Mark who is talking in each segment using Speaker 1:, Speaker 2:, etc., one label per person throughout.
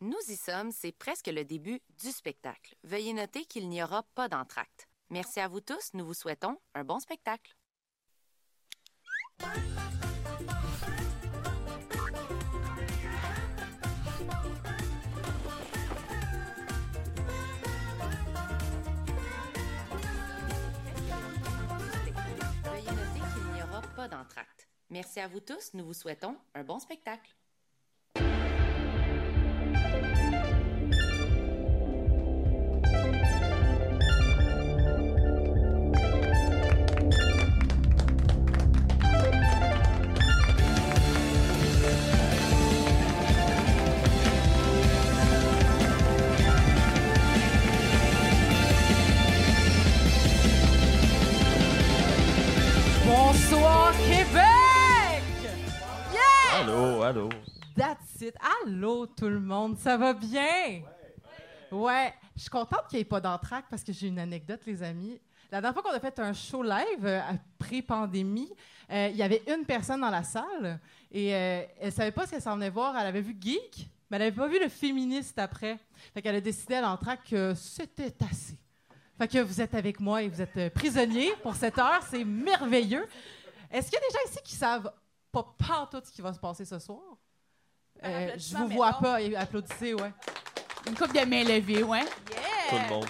Speaker 1: Nous y sommes, c'est presque le début du spectacle. Veuillez noter qu'il n'y aura pas d'entracte. Merci à vous tous, nous vous souhaitons un bon spectacle. Veuillez noter qu'il n'y aura pas d'entracte. Merci à vous tous, nous vous souhaitons un bon spectacle.
Speaker 2: Allô?
Speaker 3: That's it. Allô tout le monde, ça va bien? Ouais. Je suis contente qu'il n'y ait pas d'entraque parce que j'ai une anecdote, les amis. La dernière fois qu'on a fait un show live, euh, pré-pandémie, euh, il y avait une personne dans la salle et euh, elle savait pas ce qu'elle s'en venait voir. Elle avait vu Geek, mais elle n'avait pas vu le féministe après. Fait qu'elle a décidé à l'entraque que c'était assez. Fait que vous êtes avec moi et vous êtes euh, prisonniers pour cette heure. C'est merveilleux. Est-ce qu'il y a des gens ici qui savent pas tout ce qui va se passer ce soir? Euh, je vous vois pas. Applaudissez, ouais.
Speaker 4: Une coupe de main levée, ouais.
Speaker 2: Tout le monde.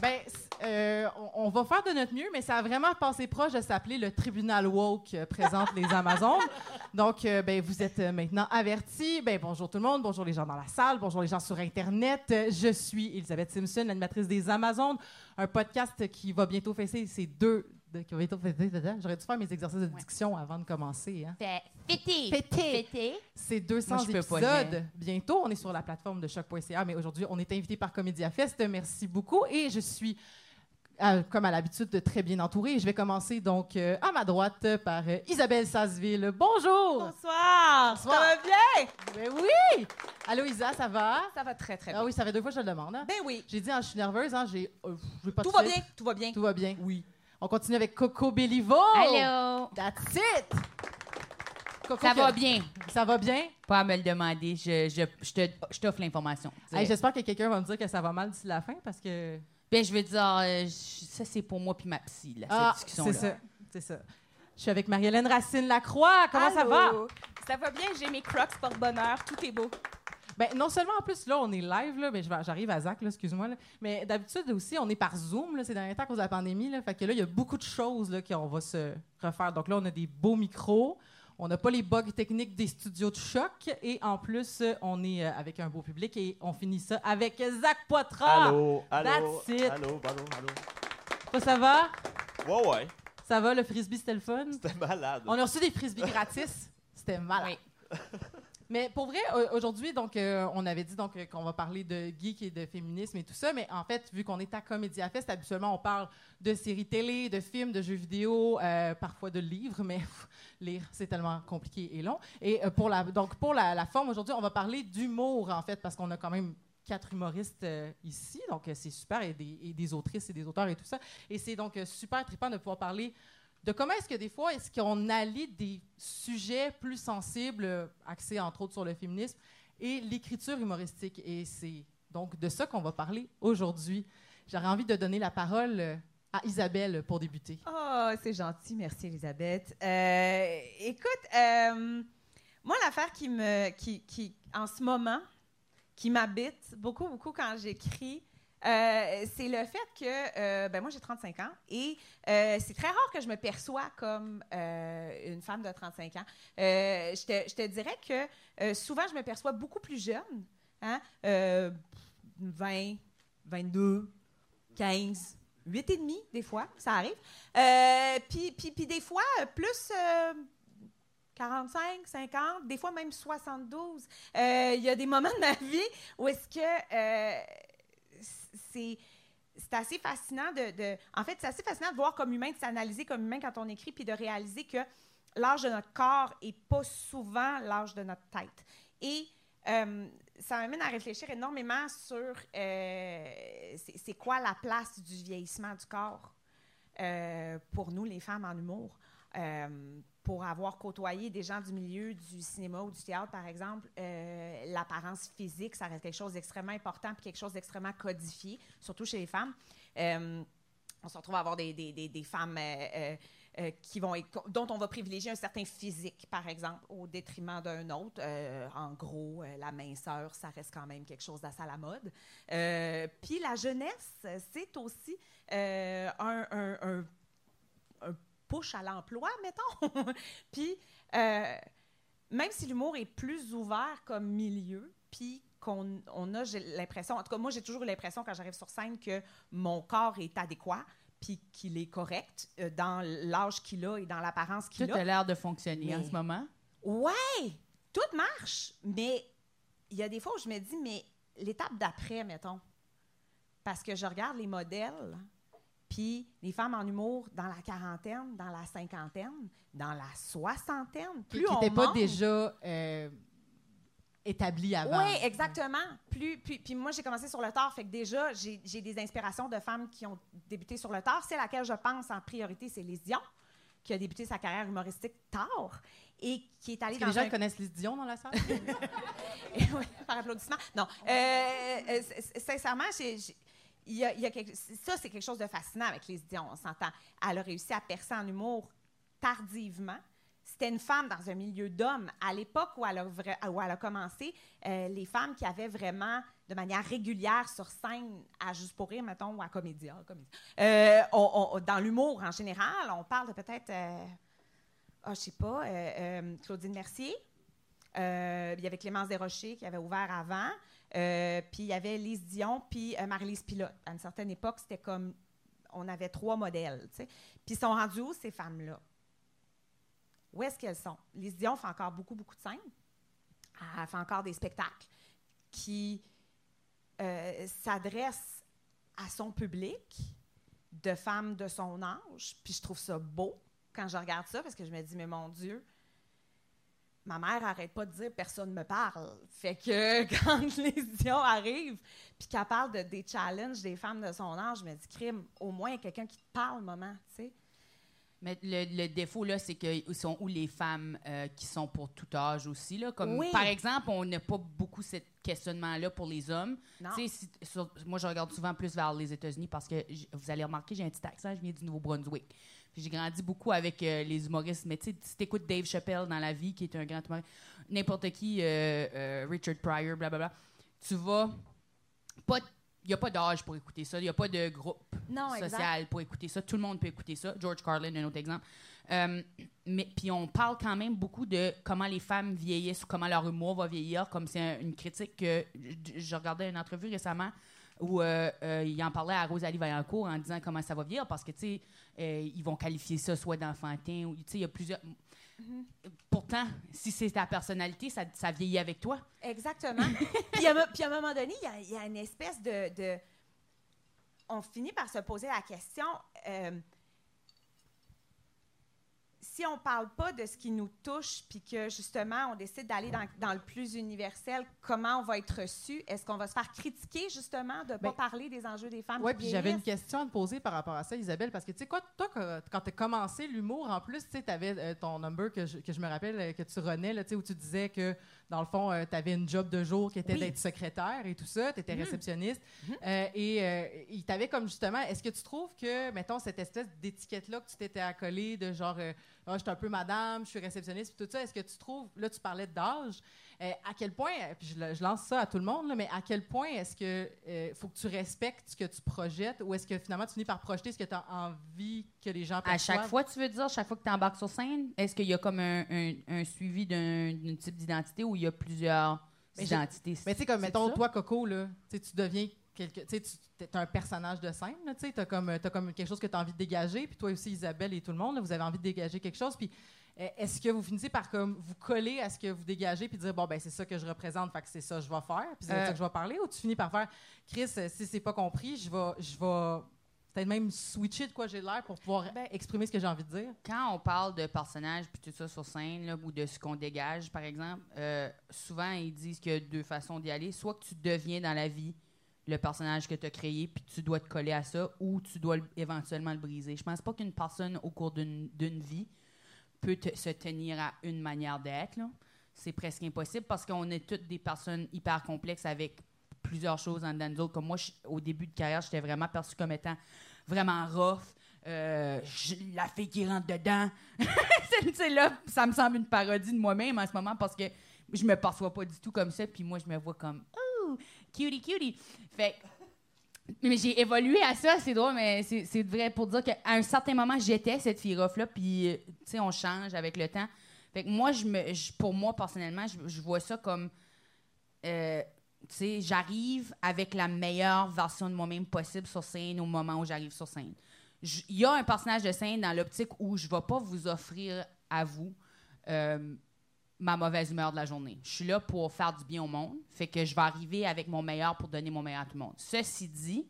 Speaker 3: Ben, euh, on, on va faire de notre mieux, mais ça a vraiment passé proche de s'appeler le tribunal woke euh, présente les Amazones. Donc, euh, ben, vous êtes euh, maintenant avertis. Ben, bonjour tout le monde, bonjour les gens dans la salle, bonjour les gens sur Internet. Je suis Elisabeth Simpson, l'animatrice des Amazones, un podcast qui va bientôt fêter ses deux. De- qui va bientôt fêter- J'aurais dû faire mes exercices de diction avant de commencer. Hein.
Speaker 4: Fêter.
Speaker 3: Fêter. C'est 200
Speaker 4: Moi,
Speaker 3: épisodes. Bientôt, on est sur la plateforme de choc.ca, mais aujourd'hui, on est invité par Comédia Fest. Merci beaucoup. Et je suis, euh, comme à l'habitude, de très bien entourée. Je vais commencer donc euh, à ma droite euh, par euh, Isabelle Sasseville. Bonjour!
Speaker 4: Bonsoir.
Speaker 3: Bonsoir.
Speaker 4: Ça va bien?
Speaker 3: Ben oui! Allô, Isa, ça va?
Speaker 4: Ça va très, très
Speaker 3: Ah
Speaker 4: bien.
Speaker 3: oui, ça fait deux fois que je le demande. hein.
Speaker 4: Ben oui.
Speaker 3: J'ai dit, ah, je suis nerveuse, hein, j'ai, euh, je vais pas
Speaker 4: Tout va bien. Tout va bien.
Speaker 3: Tout va bien? Oui. On continue avec Coco Bellivo.
Speaker 4: Allô?
Speaker 3: That's it! Coco,
Speaker 4: Ça
Speaker 3: que-
Speaker 4: va bien.
Speaker 3: Ça va bien?
Speaker 4: Pas à me le demander. Je, je, je te- je t'offre l'information.
Speaker 3: Hey, J'espère que quelqu'un va me dire que ça va mal d'ici la fin parce que.
Speaker 4: ben, je veux dire, euh, ça, c'est pour moi puis ma psy, là,
Speaker 3: Ah,
Speaker 4: cette discussion-là.
Speaker 3: c'est ça. C'est ça. Je suis avec Marie-Hélène Racine Lacroix. Comment ça va?
Speaker 5: Allô? Ça va bien, j'ai mes crocs porte-bonheur, tout est beau.
Speaker 3: Ben, non seulement en plus, là, on est live, là, mais j'arrive à Zach, là, excuse-moi. là. Mais d'habitude aussi, on est par Zoom là, ces derniers temps à cause de la pandémie. Là, fait que là, il y a beaucoup de choses là, qu'on va se refaire. Donc là, on a des beaux micros. On n'a pas les bugs techniques des studios de choc. Et en plus, on est euh, avec un beau public et on finit ça avec Zach Poitras.
Speaker 2: Allô, allô.
Speaker 3: that's it.
Speaker 2: Allô, allô, allô.
Speaker 3: Toi, ça va?
Speaker 2: Ouais, ouais.
Speaker 3: Ça va? Le frisbee, c'était le fun?
Speaker 2: C'était malade.
Speaker 3: On a reçu des frisbees gratis. C'était malade. Mais pour vrai, aujourd'hui, donc, euh, on avait dit donc euh, qu'on va parler de geek et de féminisme et tout ça, mais en fait, vu qu'on est à Comédia Fest, habituellement, on parle de séries télé, de films, de jeux vidéo, euh, parfois de livres, mais lire, c'est tellement compliqué et long. Et pour la, donc, pour la, forme, aujourd'hui, on va parler d'humour, en fait, parce qu'on a quand même quatre humoristes ici, donc c'est super, et des, autrices et des auteurs et tout ça. Et c'est donc super trippant de pouvoir parler de comment est-ce que des fois, est-ce qu'on allie des sujets plus sensibles, euh, axés entre autres sur le féminisme, et l'écriture humoristique? Et c'est donc de ça qu'on va parler aujourd'hui. J'aurais envie de donner la parole euh, à Isabelle pour débuter.
Speaker 5: Oh, c'est gentil, merci Elisabeth. Euh, écoute, moi, l'affaire qui me, qui, qui, en ce moment, qui m'habite beaucoup, beaucoup quand j'écris, euh, c'est le fait que, euh, ben moi j'ai 35 ans et euh, c'est très rare que je me perçois comme une femme de 35 ans. Je, te, je te dirais que souvent je me perçois beaucoup plus jeune, hein, euh, 20, 22, 15, 8 et demi des fois, ça arrive. Puis, des fois, plus euh, 45, 50, des fois même 72. Euh, Il y a des moments de ma vie où est-ce que c'est c'est assez fascinant de, de- En fait, c'est assez fascinant de voir comme humain, de s'analyser comme humain quand on écrit, puis de réaliser que l'âge de notre corps est pas souvent l'âge de notre tête. Et euh, ça m'amène à réfléchir énormément sur euh, c'est quoi la place du vieillissement du corps euh, pour nous, les femmes en humour. Pour avoir côtoyé des gens du milieu du cinéma ou du théâtre, par exemple, euh, l'apparence physique, ça reste quelque chose d'extrêmement important puis quelque chose d'extrêmement codifié, surtout chez les femmes. Euh, on se retrouve à avoir des, femmes euh, qui vont dont on va privilégier un certain physique, par exemple, au détriment d'un autre. En gros, la minceur, ça reste quand même quelque chose d'assez à la mode. Puis la jeunesse, c'est aussi un- un- un push à l'emploi, mettons. puis euh, même si l'humour est plus ouvert comme milieu, puis qu'on on a, l'impression, en tout cas, moi, j'ai toujours l'impression quand j'arrive sur scène que mon corps est adéquat, puis qu'il est correct euh, dans l'âge qu'il a et dans l'apparence
Speaker 4: Tout
Speaker 5: qu'il
Speaker 4: a
Speaker 5: a.
Speaker 4: l'air de fonctionner en ce moment.
Speaker 5: Ouais, tout marche, mais il y a des fois où je me dis, mais l'étape d'après, mettons, parce que je regarde les modèles, puis les femmes en humour dans la quarantaine, dans la cinquantaine, dans la soixantaine,
Speaker 3: Qui
Speaker 5: plus on
Speaker 3: n'était pas déjà euh, établi avant.
Speaker 5: Oui, exactement. Plus, puis, puis moi, j'ai commencé sur le tard, fait que déjà, j'ai des inspirations de femmes qui ont débuté sur le tard. C'est laquelle je pense en priorité, c'est Lise Dion, qui a débuté sa carrière humoristique tard et qui est allée
Speaker 3: que
Speaker 5: dans
Speaker 3: les gens
Speaker 5: un...
Speaker 3: connaissent Lise Dion dans la salle?
Speaker 5: oui, par applaudissement. Non. Euh, euh, sincèrement, j'ai- ça, c'est quelque chose de fascinant avec Lise Dion, on s'entend. Elle a réussi à percer en humour tardivement. C'était une femme dans un milieu d'hommes. À l'époque où, elle a commencé, euh, les femmes qui avaient vraiment, de manière régulière sur scène, à Juste pour rire, mettons, ou à Comédia, euh, dans l'humour en général, on parle de peut-être, euh, ah, je sais pas, euh, Claudine Mercier, il y avait Clémence Desrochers qui avait ouvert avant. Euh, puis il y avait Lise Dion, puis euh, Marie-Lise Pilote. À une certaine époque, c'était comme. On avait trois modèles. Puis ils sont rendus où, ces femmes-là? Où est-ce qu'elles sont? Lise Dion fait encore beaucoup, beaucoup de scènes. Elle fait encore des spectacles qui euh, s'adressent à son public de femmes de son âge. Puis je trouve ça beau quand je regarde ça parce que je me dis, mais mon Dieu, ma mère arrête pas de dire personne me parle. Fait que quand les Dion arrivent puis qu'elle parle de, des challenges des femmes de son âge, je me dis crime, au moins il y a quelqu'un qui te parle, maman, tu sais.
Speaker 4: Mais le, le défaut, là, c'est qu'ils sont où les femmes euh, qui sont pour tout âge aussi. Là, comme,
Speaker 5: Oui.
Speaker 4: Par exemple, on n'a pas beaucoup ce questionnement-là pour les hommes. Si- sur- moi, je regarde souvent plus vers les États-Unis parce que vous allez remarquer, j'ai un petit accent, je viens du Nouveau-Brunswick. J'ai grandi beaucoup avec euh, les humoristes. Mais tu sais, si t'écoutes Dave Chappelle dans la vie, qui est un grand humoriste, n'importe qui, euh, euh, Richard Pryor, blablabla, tu vas pas. Il n'y a pas d'âge pour écouter ça. Il n'y a pas de groupe
Speaker 5: Non, exact.
Speaker 4: social pour écouter ça. Tout le monde peut écouter ça. George Carlin, un autre exemple. Euh, mais puis on parle quand même beaucoup de comment les femmes vieillissent ou comment leur humour va vieillir, comme c'est un- une critique que je regardais une entrevue récemment où euh, euh, il en parlait à Rosalie Vaillancourt en disant comment ça va vieillir parce que tu sais euh, ils vont qualifier ça soit d'enfantin ou tu sais il y a plusieurs. Pourtant, si c'est ta personnalité, ça, ça vieillit avec toi.
Speaker 5: Exactement. puis, à, un mo- puis à un moment donné, il y a- il y, a une espèce de, de- On finit par se poser la question euh, si on parle pas de ce qui nous touche, puis que justement on décide d'aller dans, dans le plus universel, comment on va être reçu? Est-ce qu'on va se faire critiquer justement de ne pas
Speaker 3: Ben,
Speaker 5: parler des enjeux des femmes
Speaker 3: Oui, puis j'avais une question à te poser par rapport à ça, Isabelle, parce que tu sais quoi, toi, quand- tu as commencé l'humour, en plus, tu avais ton number que je, que je me rappelle euh, que tu renais, là, tu sais, où tu disais que, dans le fond, tu avais une job de jour qui était
Speaker 5: Oui.
Speaker 3: d'être secrétaire et tout ça, tu étais
Speaker 5: Mhm.
Speaker 3: réceptionniste. Euh, et euh, il t'avait comme justement, est-ce que tu trouves que, mettons, cette espèce d'étiquette-là que tu t'étais accolée de genre, euh, Ah, je suis un peu madame, je suis réceptionniste, puis tout ça, est-ce que tu trouves, là, tu parlais d'âge, euh, à quel point, euh, puis je, lance ça à tout le monde, là, mais à quel point est-ce que euh, faut que tu respectes ce que tu projettes ou est-ce que finalement tu finis par projeter ce que tu as envie que les gens
Speaker 4: À
Speaker 3: perçoivent?
Speaker 4: chaque fois, tu veux dire, chaque fois que tu embarques sur scène, est-ce qu'il y a comme un, un- un suivi d'un type d'identité ou il y a plusieurs
Speaker 3: Mais
Speaker 4: identités?
Speaker 3: Mais tu sais, comme, mettons, toi, Coco, là, tu deviens quelque, tu es un personnage de scène, tu t'as comme, as comme quelque chose que tu as envie de dégager, puis toi aussi, Isabelle et tout le monde, là, vous avez envie de dégager quelque chose, puis est-ce que vous finissez par comme vous coller à ce que vous dégagez, puis dire, bon, ben c'est ça que je représente, fait que c'est ça que je vais faire, puis c'est
Speaker 4: Euh.
Speaker 3: ça que je vais parler, ou tu finis par faire, Chris, euh, si c'est pas compris, je vais, je vais peut-être même switcher de quoi j'ai l'air pour pouvoir
Speaker 5: Ben-
Speaker 3: exprimer ce que j'ai envie de dire?
Speaker 4: Quand on parle de personnages puis tout ça sur scène là, ou de ce qu'on dégage, par exemple, euh, souvent ils disent qu'il y a deux façons d'y aller. Soit que tu deviens dans la vie le personnage que tu as créé puis tu dois te coller à ça ou tu dois le- éventuellement le briser. Je pense pas qu'une personne au cours d'une d'une vie peut se tenir à une manière d'être. C'est presque impossible parce qu'on est toutes des personnes hyper complexes avec plusieurs choses en dedans de nous. Comme moi, au début de carrière, j'étais vraiment perçue comme étant vraiment rough. Euh, la fille qui rentre dedans. C'est- là, ça me semble une parodie de moi-même en ce moment parce que je me perçois pas du tout comme ça. Puis moi, je me vois comme oh, cutie, cutie. Fait mais j'ai évolué à ça, c'est drôle, mais c'est vrai pour dire qu'à un certain moment, j'étais cette fille rough-là, puis, euh, tu sais, on change avec le temps. Fait que moi, je me, pour moi, personnellement, je, vois ça comme, euh, tu sais, j'arrive avec la meilleure version de moi-même possible sur scène au moment où j'arrive sur scène. Il y a un personnage de scène dans l'optique où je ne vais pas vous offrir à vous euh, ma mauvaise humeur de la journée. Je suis là pour faire du bien au monde, fait que je vais arriver avec mon meilleur pour donner mon meilleur à tout le monde. Ceci dit,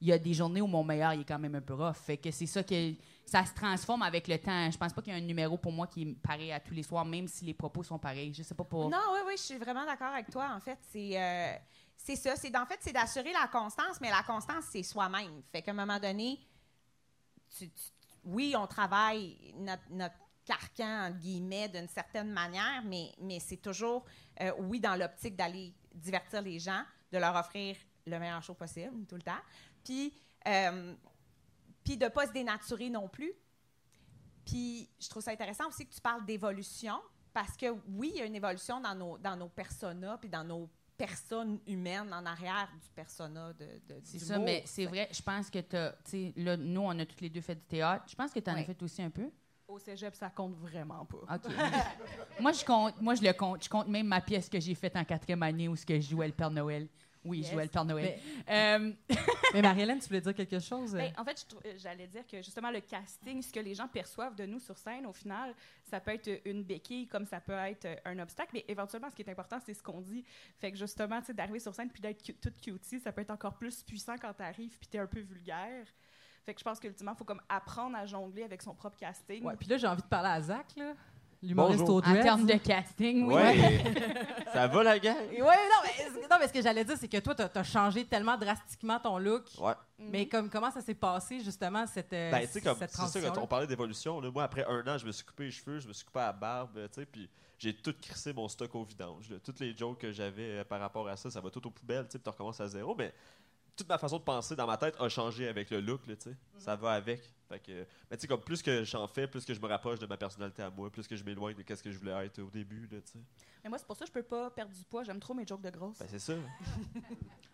Speaker 4: il y a des journées où mon meilleur il est quand même un peu rough, fait que c'est ça que ça se transforme avec le temps. Je pense pas qu'il y a un numéro pour moi qui est pareil à tous les soirs, même si les propos sont pareils. Je sais pas pour.
Speaker 5: Non, oui, oui, je suis vraiment d'accord avec toi. En fait, c'est euh, c'est ça. C'est en fait, c'est d'assurer la constance, mais la constance, c'est soi-même. Fait qu'à un moment donné, oui, on travaille notre, notre carcan, entre guillemets, d'une certaine manière, mais, mais c'est toujours, euh, oui, dans l'optique d'aller divertir les gens, de leur offrir le meilleur show possible, tout le temps. Puis, euh, puis de ne pas se dénaturer non plus. Puis, je trouve ça intéressant aussi que tu parles d'évolution, parce que oui, il y a une évolution dans nos, dans nos personas, puis dans nos personnes humaines en arrière du persona de, de
Speaker 4: C'est ça,
Speaker 5: mot.
Speaker 4: mais c'est vrai, je pense que tu sais, là, nous, on a toutes les deux fait du théâtre. Je pense que tu en as fait aussi un peu.
Speaker 6: Au cégep, ça compte vraiment pas.
Speaker 4: OK. moi, je compte, moi, je le compte. Je compte même ma pièce que j'ai faite en quatrième année où ce que je jouais le Père Noël. Oui, je jouais le Père Noël.
Speaker 3: Mais,
Speaker 4: Euh,
Speaker 3: mais Marie-Hélène, tu voulais dire quelque chose?
Speaker 6: Ben, en fait, j'allais dire que justement, le casting, ce que les gens perçoivent de nous sur scène, au final, ça peut être une béquille comme ça peut être euh, un obstacle, mais éventuellement, ce qui est important, c'est ce qu'on dit. Fait que justement, tu sais, d'arriver sur scène puis d'être cu- toute cutie, ça peut être encore plus puissant quand t'arrives puis t'es un peu vulgaire. Fait que je pense qu'ultimement, il faut comme apprendre à jongler avec son propre casting.
Speaker 3: Ouais, puis là, j'ai envie de parler à Zach, là, l'humoriste
Speaker 2: Bonjour.
Speaker 3: au
Speaker 4: en termes de casting, oui.
Speaker 2: Ouais. ça va, la gang?
Speaker 3: Oui, non, mais, non, mais ce que j'allais dire, c'est que toi, tu as, changé tellement drastiquement ton look.
Speaker 2: Ouais.
Speaker 3: Mais comme, comment ça s'est passé, justement, cette, euh,
Speaker 2: Ben, tu sais, comme,
Speaker 3: cette
Speaker 2: c'est ça, quand on parlait d'évolution, moi, après un an, je me suis coupé les cheveux, je me suis coupé la barbe, tu sais, puis j'ai tout crissé mon stock au vidange. là. Toutes les jokes que j'avais euh, par rapport à ça, ça va tout aux poubelles, tu sais, puis tu recommences à zéro, mais toute ma façon de penser dans ma tête a changé avec le look, tu sais. Ça va avec. Fait que, mais tu sais, comme plus que j'en fais, plus que je me rapproche de ma personnalité à moi, plus que je m'éloigne de ce que je voulais être au début, là, tu sais.
Speaker 6: Mais moi, c'est pour ça que je peux pas perdre du poids. J'aime trop mes jokes de grosse.
Speaker 2: Ben, c'est ça.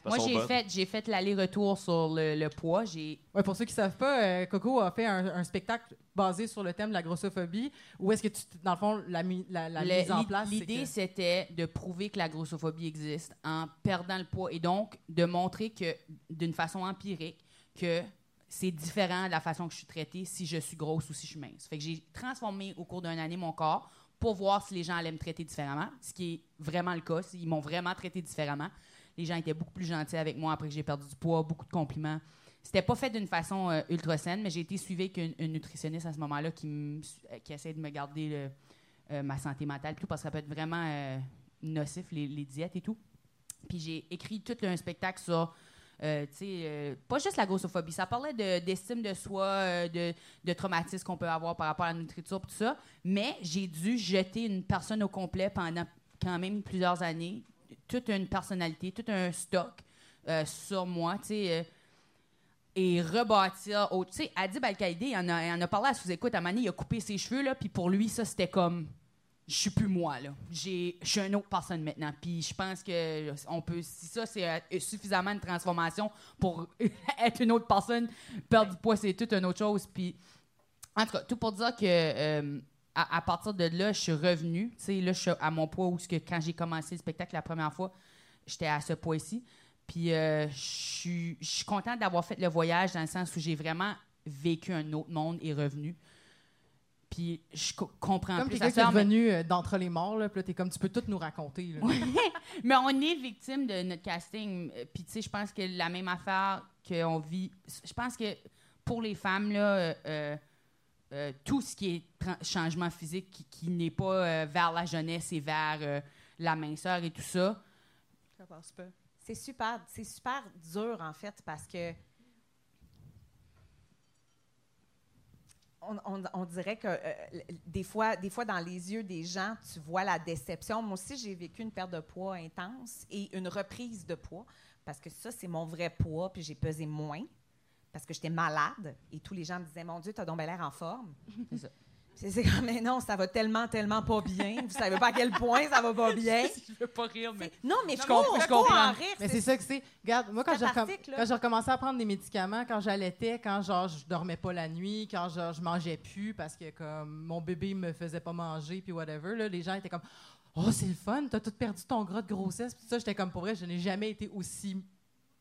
Speaker 4: Moi, j'ai fait, j'ai fait l'aller-retour sur le, le poids. J'ai
Speaker 3: Ouais, pour ceux qui ne savent pas, euh, Coco a fait un, un spectacle basé sur le thème de la grossophobie. Où est-ce que tu, dans le fond, la, mi- la, la
Speaker 4: Le-
Speaker 3: mise en place,
Speaker 4: L'idée,
Speaker 3: que-
Speaker 4: c'était de prouver que la grossophobie existe en perdant le poids et donc de montrer que, d'une façon empirique, que c'est différent de la façon que je suis traitée si je suis grosse ou si je suis mince. Fait que j'ai transformé au cours d'une année mon corps pour voir si les gens allaient me traiter différemment, ce qui est vraiment le cas. Ils m'ont vraiment traité différemment. Les gens étaient beaucoup plus gentils avec moi après que j'ai perdu du poids, beaucoup de compliments. C'était pas fait d'une façon euh, ultra saine, mais j'ai été suivie avec une, nutritionniste à ce moment-là euh, qui essaie de me garder le, euh, ma santé mentale, tout, parce que ça peut être vraiment nocif, les, les diètes et tout. Puis j'ai écrit tout un spectacle sur, euh, euh, pas juste la grossophobie, ça parlait de- d'estime de, soi, euh, de, de traumatisme qu'on peut avoir par rapport à la nourriture, tout ça. Mais j'ai dû jeter une personne au complet pendant quand même plusieurs années, toute une personnalité, tout un stock euh, sur moi, tu sais. euh, et rebâtir autre. Tu sais, Adib Al-Qaïdé, il en a, en a parlé à sous-écoute à Mani, il a coupé ses cheveux, là, puis pour lui, ça, c'était comme je suis plus moi là. J'ai je suis une autre personne maintenant. Puis je pense que on peut si ça c'est euh, suffisamment de transformation pour être une autre personne, perdre du poids c'est toute une autre chose. Puis en tout cas, tout pour dire que euh, à, partir de là, je suis revenue. Tu sais là je suis à mon poids où que quand j'ai commencé le spectacle la première fois, j'étais à ce poids-ci. Puis euh, je suis contente d'avoir fait le voyage dans le sens où j'ai vraiment vécu un autre monde et revenu. Puis je co- comprends
Speaker 3: Comme
Speaker 4: plus
Speaker 3: qui est
Speaker 4: sœur, mais-
Speaker 3: revenu euh, d'entre les morts, là, puis là, t'es comme, tu peux tout nous raconter. là.
Speaker 4: Mais on est victime de notre casting. Euh, Puis, tu sais, je pense que la même affaire qu'on vit. Je pense que pour les femmes, là, euh, tout ce qui est changement physique qui, qui n'est pas euh, vers la jeunesse et vers euh, la minceur et tout ça,
Speaker 6: Ça passe pas.
Speaker 5: C'est super, c'est super dur en fait parce que on, dirait que euh, des, fois, des fois, dans les yeux des gens, tu vois la déception. Moi aussi, j'ai vécu une perte de poids intense et une reprise de poids parce que ça, c'est mon vrai poids, puis j'ai pesé moins parce que j'étais malade et tous les gens me disaient Mon Dieu, t'as donc bien l'air en forme.
Speaker 4: C'est
Speaker 5: comme, mais non, ça va tellement, tellement pas bien. Vous savez pas à quel point ça va pas bien.
Speaker 4: je veux pas rire, mais.
Speaker 5: Non, mais
Speaker 4: Je comprends, je comprends.
Speaker 5: en rire.
Speaker 3: Mais c'est ça que c'est. Regarde, moi, quand j'ai, recom-
Speaker 5: cathartique, là.
Speaker 3: quand j'ai recommencé à prendre des médicaments, quand j'allaitais, quand genre, je dormais pas la nuit, quand genre, je mangeais plus parce que comme mon bébé me faisait pas manger, puis whatever, là, les gens étaient comme Oh, c'est le fun, t'as tout perdu ton gras de grossesse. Puis ça, j'étais comme pour vrai, je n'ai jamais été aussi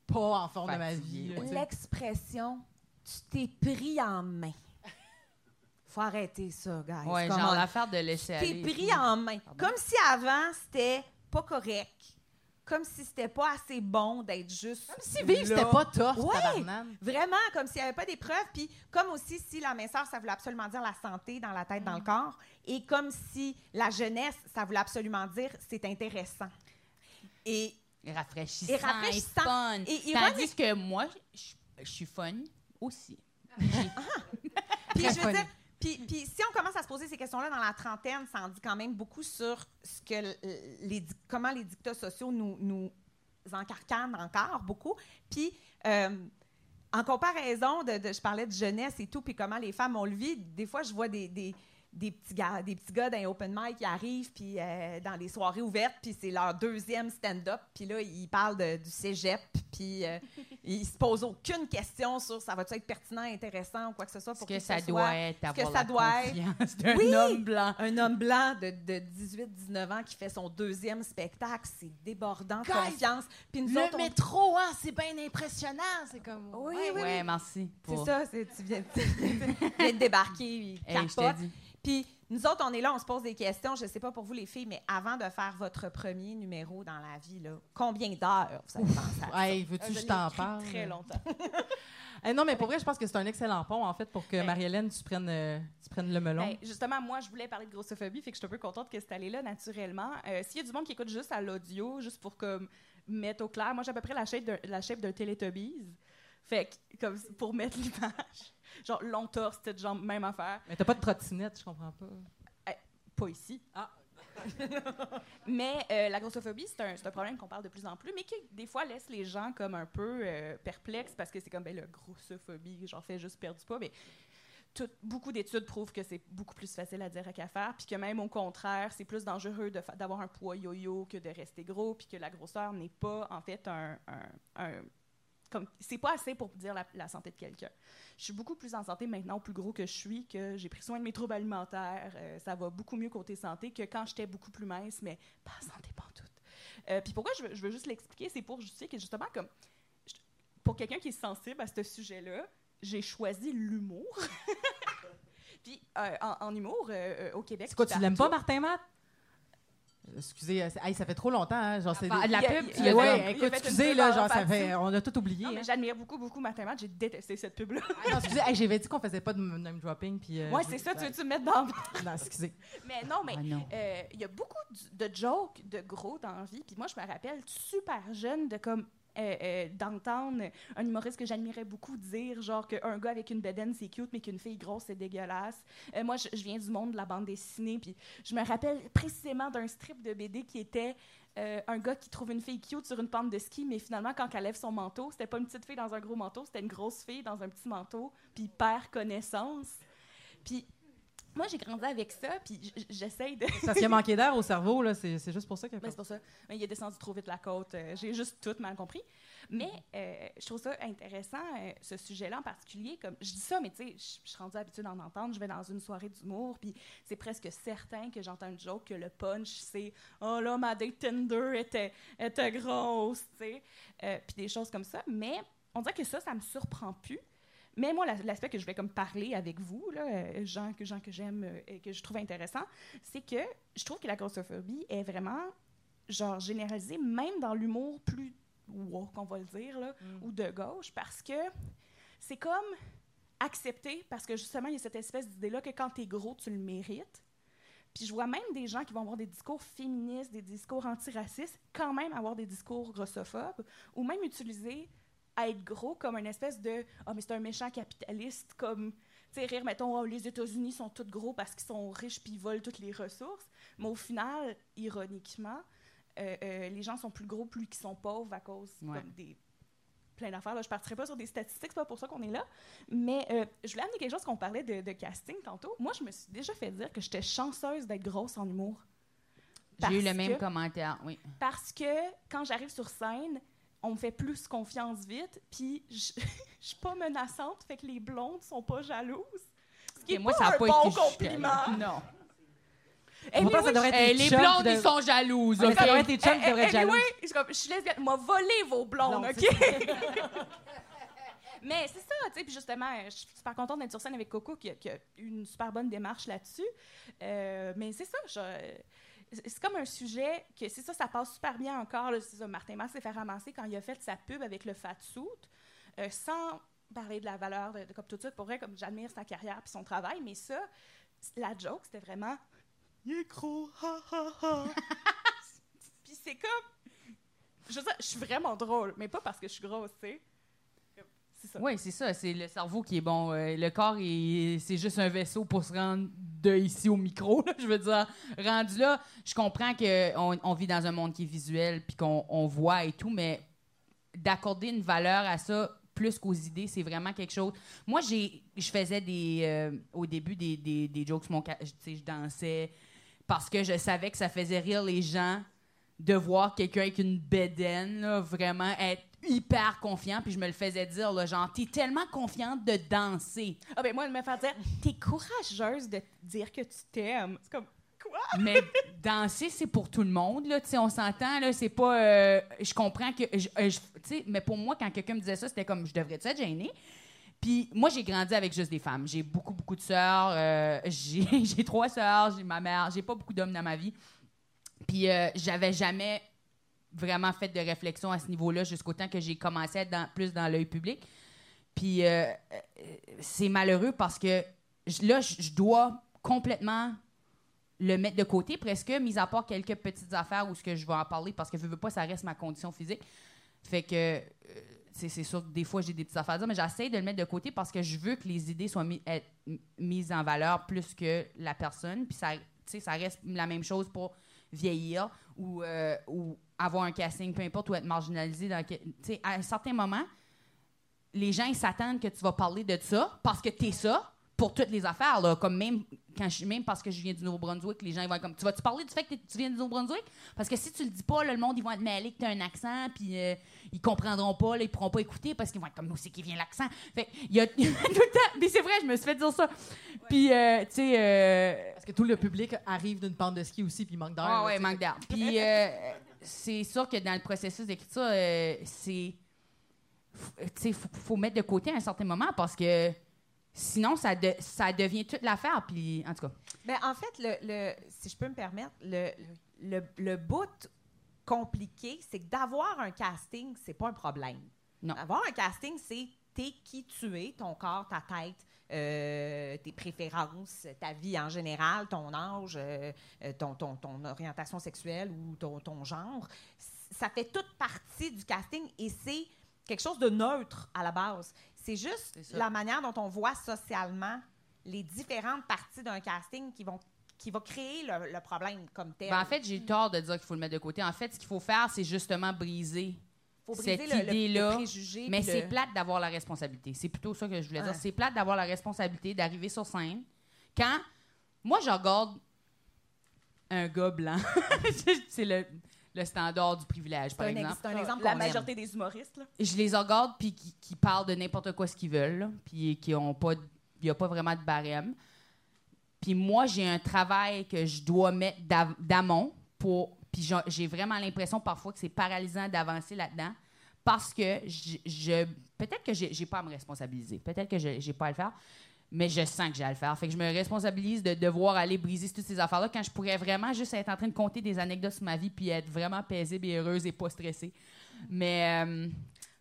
Speaker 3: pas en forme de ma vie.
Speaker 5: L'expression tu t'es pris en main. Faut arrêter ça, guys.
Speaker 4: Ouais, genre l'affaire de laisser
Speaker 5: T'es pris en main.
Speaker 4: Pardon?
Speaker 5: Comme si avant, c'était pas correct. Comme si c'était pas assez bon d'être juste.
Speaker 3: Comme si vivre, c'était pas tough,
Speaker 5: Ouais.
Speaker 3: tabarnane.
Speaker 5: Vraiment, comme s'il n'y avait pas d'épreuve. Puis comme aussi si la minceur, ça voulait absolument dire la santé dans la tête, dans le corps. Et comme si la jeunesse, ça voulait absolument dire c'est intéressant. Et
Speaker 4: Rafraîchissant.
Speaker 5: Et rafraîchissant.
Speaker 4: fun.
Speaker 5: Et
Speaker 4: Tandis que moi, je suis fun aussi.
Speaker 5: Puis
Speaker 3: Très
Speaker 5: je veux dire, puis, si on commence à se poser ces questions-là dans la trentaine, ça en dit quand même beaucoup sur ce que les, comment les dictats sociaux nous, nous encarcanent encore beaucoup. Puis euh, en comparaison je parlais de jeunesse et tout, puis comment les femmes ont le vit, des fois je vois des, des petits gars, des petits gars les open mic qui arrivent puis euh, dans les soirées ouvertes, puis c'est leur deuxième stand-up, puis là ils parlent de- du cégep, puis euh, ils se posent aucune question sur ça va être pertinent, intéressant ou quoi que ce soit pour
Speaker 4: que ça
Speaker 5: ce soit.
Speaker 4: doit être
Speaker 5: que
Speaker 4: avoir
Speaker 5: ça doit être-
Speaker 4: confiance d'un
Speaker 5: Oui!
Speaker 4: homme blanc?
Speaker 5: Un homme blanc de, de 18-19 ans qui fait son deuxième spectacle, c'est débordant de confiance. Puis nous
Speaker 3: Le
Speaker 5: autres, on-
Speaker 3: métro, hein, c'est bien impressionnant. C'est comme.
Speaker 5: Oui, oui,
Speaker 4: Ouais, merci.
Speaker 5: C'est
Speaker 4: pour-
Speaker 5: ça, c'est- tu viens, tu viens de débarquer, il
Speaker 4: Hey,
Speaker 5: capote. Puis nous autres, on est là, on se pose des questions. Je ne sais pas pour vous les filles, mais avant de faire votre premier numéro dans la vie, là, combien d'heures vous avez pensé à ça?
Speaker 3: Hey, veux-tu
Speaker 6: Euh,
Speaker 3: que
Speaker 6: je
Speaker 3: t'en parle?
Speaker 6: très longtemps.
Speaker 3: Eh, non, mais pour vrai, je pense que c'est un excellent pont, en fait, pour que
Speaker 6: Ben-
Speaker 3: Marie-Hélène, tu prennes, euh, tu prennes le melon.
Speaker 6: Ben, justement, moi, je voulais parler de grossophobie, fait que je suis un peu contente que c'est allé là naturellement. Euh, S'il y a du monde qui écoute juste à l'audio, juste pour comme mettre au clair, moi j'ai à peu près la shape d'un, la shape d'un Teletubbies. Fait que, comme pour mettre l'image, genre long torse, petite jambe, même affaire.
Speaker 3: Mais t'as pas de trottinette, je comprends pas.
Speaker 6: Pas ici.
Speaker 3: Ah.
Speaker 6: mais euh, la grossophobie, c'est un, un problème qu'on parle de plus en plus, mais qui des fois laisse les gens comme un peu euh, perplexes parce que c'est comme ben, la grossophobie, j'en fais juste perdre du poids. Mais tout- beaucoup d'études prouvent que c'est beaucoup plus facile à dire qu'à faire, puis que même au contraire, c'est plus dangereux d'avoir un poids yo-yo que de rester gros, puis que la grosseur n'est pas en fait un, un- un- comme c'est pas assez pour dire la, la santé de quelqu'un. Je suis beaucoup plus en santé maintenant, au plus gros que je suis, que j'ai pris soin de mes troubles alimentaires. euh, ça va beaucoup mieux côté santé que quand j'étais beaucoup plus mince, mais pas santé pas tout. Euh, Puis pourquoi je veux, je veux juste l'expliquer, c'est pour justifier que justement, comme je- pour quelqu'un qui est sensible à ce sujet-là, j'ai choisi l'humour. Puis euh, en, en humour, au Québec.
Speaker 3: C'est quoi, tu l'aimes pas, Martin Matt? Excusez, euh, hey, ça fait trop longtemps, hein? Genre, c'est
Speaker 4: Ah, de la
Speaker 6: Il y a-
Speaker 4: pub,
Speaker 6: il
Speaker 4: tu
Speaker 6: y a-
Speaker 4: l'as
Speaker 3: ouais, écoute, excusez,
Speaker 6: pub
Speaker 3: là,
Speaker 6: en
Speaker 3: genre, ça fait, on a tout oublié.
Speaker 6: Non, mais
Speaker 3: hein.
Speaker 6: j'admire beaucoup, beaucoup Mathémat. J'ai détesté cette pub-là.
Speaker 3: Ah, non, excusez, hey, j'avais dit qu'on faisait pas de name dropping, puis. euh,
Speaker 6: ouais, c'est ça, tu
Speaker 3: ouais.
Speaker 6: veux-tu me mettre dans.
Speaker 3: Non, excusez.
Speaker 6: Mais non, mais
Speaker 4: Ah
Speaker 6: euh, il y a beaucoup d- de jokes de gros dans la vie. Puis moi, je me rappelle super jeune de comme. Euh, euh, d'entendre un humoriste que j'admirais beaucoup dire genre qu'un gars avec une bedaine c'est cute mais qu'une fille grosse c'est dégueulasse. Euh, moi je, viens du monde de la bande dessinée puis je me rappelle précisément d'un strip de BD qui était un gars qui trouve une fille cute sur une pente de ski mais finalement quand elle lève son manteau c'était pas une petite fille dans un gros manteau c'était une grosse fille dans un petit manteau puis il perd connaissance. Puis moi j'ai grandi avec ça puis j'essaye de
Speaker 3: parce qu'il a manqué d'air au cerveau, là. C'est juste pour ça qu'il a
Speaker 6: ben, c'est pour ça. Mais il est descendu trop vite la côte. Euh, J'ai juste tout mal compris. Mais euh, je trouve ça intéressant, euh, ce sujet-là en particulier. Comme, je dis ça, mais tu sais, je je suis rendue habituée d'en entendre. Je vais dans une soirée d'humour, puis c'est presque certain que j'entends une joke que le punch, c'est « Oh là, ma date Tinder était, était grosse », tu sais. Euh, puis des choses comme ça. Mais on dirait que ça, ça me surprend plus. Mais moi, la- l'aspect que je vais comme parler avec vous, là, euh, gens que, gens que j'aime euh, et que je trouve intéressant, c'est que je trouve que la grossophobie est vraiment genre généralisée, même dans l'humour plus woke, on va le dire, là, ou de gauche, parce que c'est comme accepté, parce que justement, il y a cette espèce d'idée-là que quand t'es gros, tu le mérites. Puis je vois même des gens qui vont avoir des discours féministes, des discours antiracistes, quand même avoir des discours grossophobes, ou même utiliser être gros comme une espèce de ah mais c'est un méchant capitaliste comme tu sais, rire, mettons, oh, les États-Unis sont tous gros parce qu'ils sont riches puis ils volent toutes les ressources. Mais au final, ironiquement, euh, euh, les gens sont plus gros plus qu'ils sont pauvres à cause
Speaker 4: Ouais.
Speaker 6: comme des plein d'affaires. là. Je ne partirai pas sur des statistiques, c'est pas pour ça qu'on est là. Mais euh, je voulais amener quelque chose qu'on parlait de, de casting tantôt. Moi, je me suis déjà fait dire que j'étais chanceuse d'être grosse en humour.
Speaker 4: J'ai eu le même
Speaker 6: que-
Speaker 4: commentaire, oui.
Speaker 6: Parce que quand j'arrive sur scène, on me fait plus confiance vite, puis je je suis pas menaçante, fait que les blondes sont pas jalouses. Ce qui est
Speaker 4: moi,
Speaker 6: pas
Speaker 4: ça a
Speaker 6: un
Speaker 4: pas
Speaker 6: bon
Speaker 4: été
Speaker 6: compliment.
Speaker 4: Non.
Speaker 6: Eh,
Speaker 3: Moi, ça devrait être
Speaker 4: Eh, les blondes, ils sont jalouses. Ok?
Speaker 3: ça devrait être tes chums qui
Speaker 6: Eh,
Speaker 3: devraient être
Speaker 6: eh,
Speaker 3: jaloux.
Speaker 6: anyway, je suis lesbienne, m'a volé vos blondes,
Speaker 3: Non,
Speaker 6: OK? Mais c'est ça, tu sais, puis justement, je suis super contente d'être sur scène avec Coco, qui a, qui a une super bonne démarche là-dessus. Euh, mais c'est ça, je- c'est comme un sujet que, c'est ça, ça passe super bien encore. là, ça, Martin Mass s'est fait ramasser quand il a fait sa pub avec le fat suit, euh, sans parler de la valeur de, de comme tout ça. Pour vrai, comme j'admire sa carrière puis son travail, mais ça, la joke, c'était vraiment « Il est gros, ha, ha, ha. » Puis c'est comme... Je veux dire, je suis vraiment drôle, mais pas parce que je suis grosse, tu sais.
Speaker 4: Oui, c'est ça. C'est le cerveau qui est bon. Le corps, est- c'est juste un vaisseau pour se rendre de ici au micro. je veux dire, rendu là, je comprends qu'on on vit dans un monde qui est visuel puis qu'on on voit et tout, mais d'accorder une valeur à ça plus qu'aux idées, c'est vraiment quelque chose. Moi, je faisais des, euh, au début des, des, des jokes, je dansais parce que je savais que ça faisait rire les gens de voir quelqu'un avec une bédaine, là, vraiment être hyper confiant, puis je me le faisais dire, là, genre, t'es tellement confiante de danser.
Speaker 6: Ah ben moi, de me faire dire « T'es courageuse de dire que tu t'aimes. » C'est comme « Quoi?
Speaker 4: Mais danser, c'est pour tout le monde, là, tu sais, on s'entend, là, c'est pas... euh, je comprends que... je- euh, je- tu sais, mais pour moi, quand quelqu'un me disait ça, c'était comme, je devrais-tu être gênée? Puis moi, j'ai grandi avec juste des femmes. J'ai beaucoup, beaucoup de sœurs. euh, j'ai j'ai trois sœurs, j'ai ma mère. J'ai pas beaucoup d'hommes dans ma vie. Puis j'avais jamais vraiment fait de réflexion à ce niveau-là jusqu'au temps que j'ai commencé à être plus dans l'œil public. Puis euh, euh, c'est malheureux parce que là, je dois complètement le mettre de côté presque, mis à part quelques petites affaires où ce que je vais en parler parce que je veux pas, ça reste ma condition physique. Fait que euh, c'est sûr que des fois j'ai des petites affaires à dire, mais j'essaie de le mettre de côté parce que je veux que les idées soient mises en valeur plus que la personne. Puis ça, ça reste la même chose pour vieillir ou avoir un casting, peu importe, ou être marginalisé. Dans, quel- tu sais, à un certain moment, les gens s'attendent que tu vas parler de ça parce que tu es ça pour toutes les affaires. Là, comme même, quand je, même parce que je viens du Nouveau-Brunswick, les gens ils vont être comme Tu vas-tu parler du fait que tu viens du Nouveau-Brunswick? Parce que si tu le dis pas, là, le monde ils vont être mêlés que tu as un accent, puis euh, ils comprendront pas, là, ils pourront pas écouter parce qu'ils vont être comme nous, c'est qui vient l'accent? Fait il y a il tout le temps. Mais c'est vrai, je me suis fait dire ça. Puis, euh, tu sais. euh,
Speaker 3: Parce que tout le public arrive d'une pente de ski aussi, puis il manque d'air.
Speaker 4: ah ouais,
Speaker 3: sais.
Speaker 4: manque d'air. Puis euh, c'est sûr que dans le processus d'écriture, euh, c'est. sais, faut, faut mettre de côté à un certain moment parce que sinon, ça, de- ça devient toute l'affaire. Puis, en tout cas.
Speaker 5: Ben, en fait, le, le- si je peux me permettre, le, le, le bout compliqué, c'est que d'avoir un casting, c'est pas un problème.
Speaker 4: Non.
Speaker 5: Avoir un casting, c'est t'es qui tu es, ton corps, ta tête, euh, tes préférences, ta vie en général, ton âge, euh, ton, ton, ton orientation sexuelle ou ton, ton genre. Ça fait toute partie du casting et c'est quelque chose de neutre à la base. C'est juste la manière dont on voit socialement les différentes parties d'un casting qui vont qui va créer le, le problème comme tel.
Speaker 4: Ben, en fait, j'ai tort de dire qu'il faut le mettre de côté. En fait, ce qu'il faut faire, c'est justement briser.
Speaker 5: Faut briser
Speaker 4: cette
Speaker 5: le- le, le,
Speaker 4: idée-là,
Speaker 5: préjugé.
Speaker 4: Mais c'est
Speaker 5: le-
Speaker 4: plate d'avoir la responsabilité. C'est plutôt ça que je voulais
Speaker 5: Ouais.
Speaker 4: dire. C'est plate d'avoir la responsabilité d'arriver sur scène. Quand moi, je regarde un gars blanc, c'est le, le standard du privilège,
Speaker 5: C'est
Speaker 4: par
Speaker 5: ex-
Speaker 4: exemple.
Speaker 5: c'est un exemple
Speaker 6: La
Speaker 5: qu'on aime.
Speaker 6: majorité des humoristes, là.
Speaker 4: je les regarde puis qui, qui parlent de n'importe quoi ce qu'ils veulent, puis qui ont pas, il n'y a pas vraiment de barème. Puis moi, j'ai un travail que je dois mettre d'amont pour, puis j'ai- vraiment l'impression parfois que c'est paralysant d'avancer là-dedans parce que je, je- peut-être que j'ai pas à me responsabiliser, peut-être que je- j'ai pas à le faire. Mais je sens que j'ai à le faire. Fait que je me responsabilise de devoir aller briser toutes ces affaires-là quand je pourrais vraiment juste être en train de compter des anecdotes sur ma vie puis être vraiment paisible et heureuse et pas stressée. Mais euh,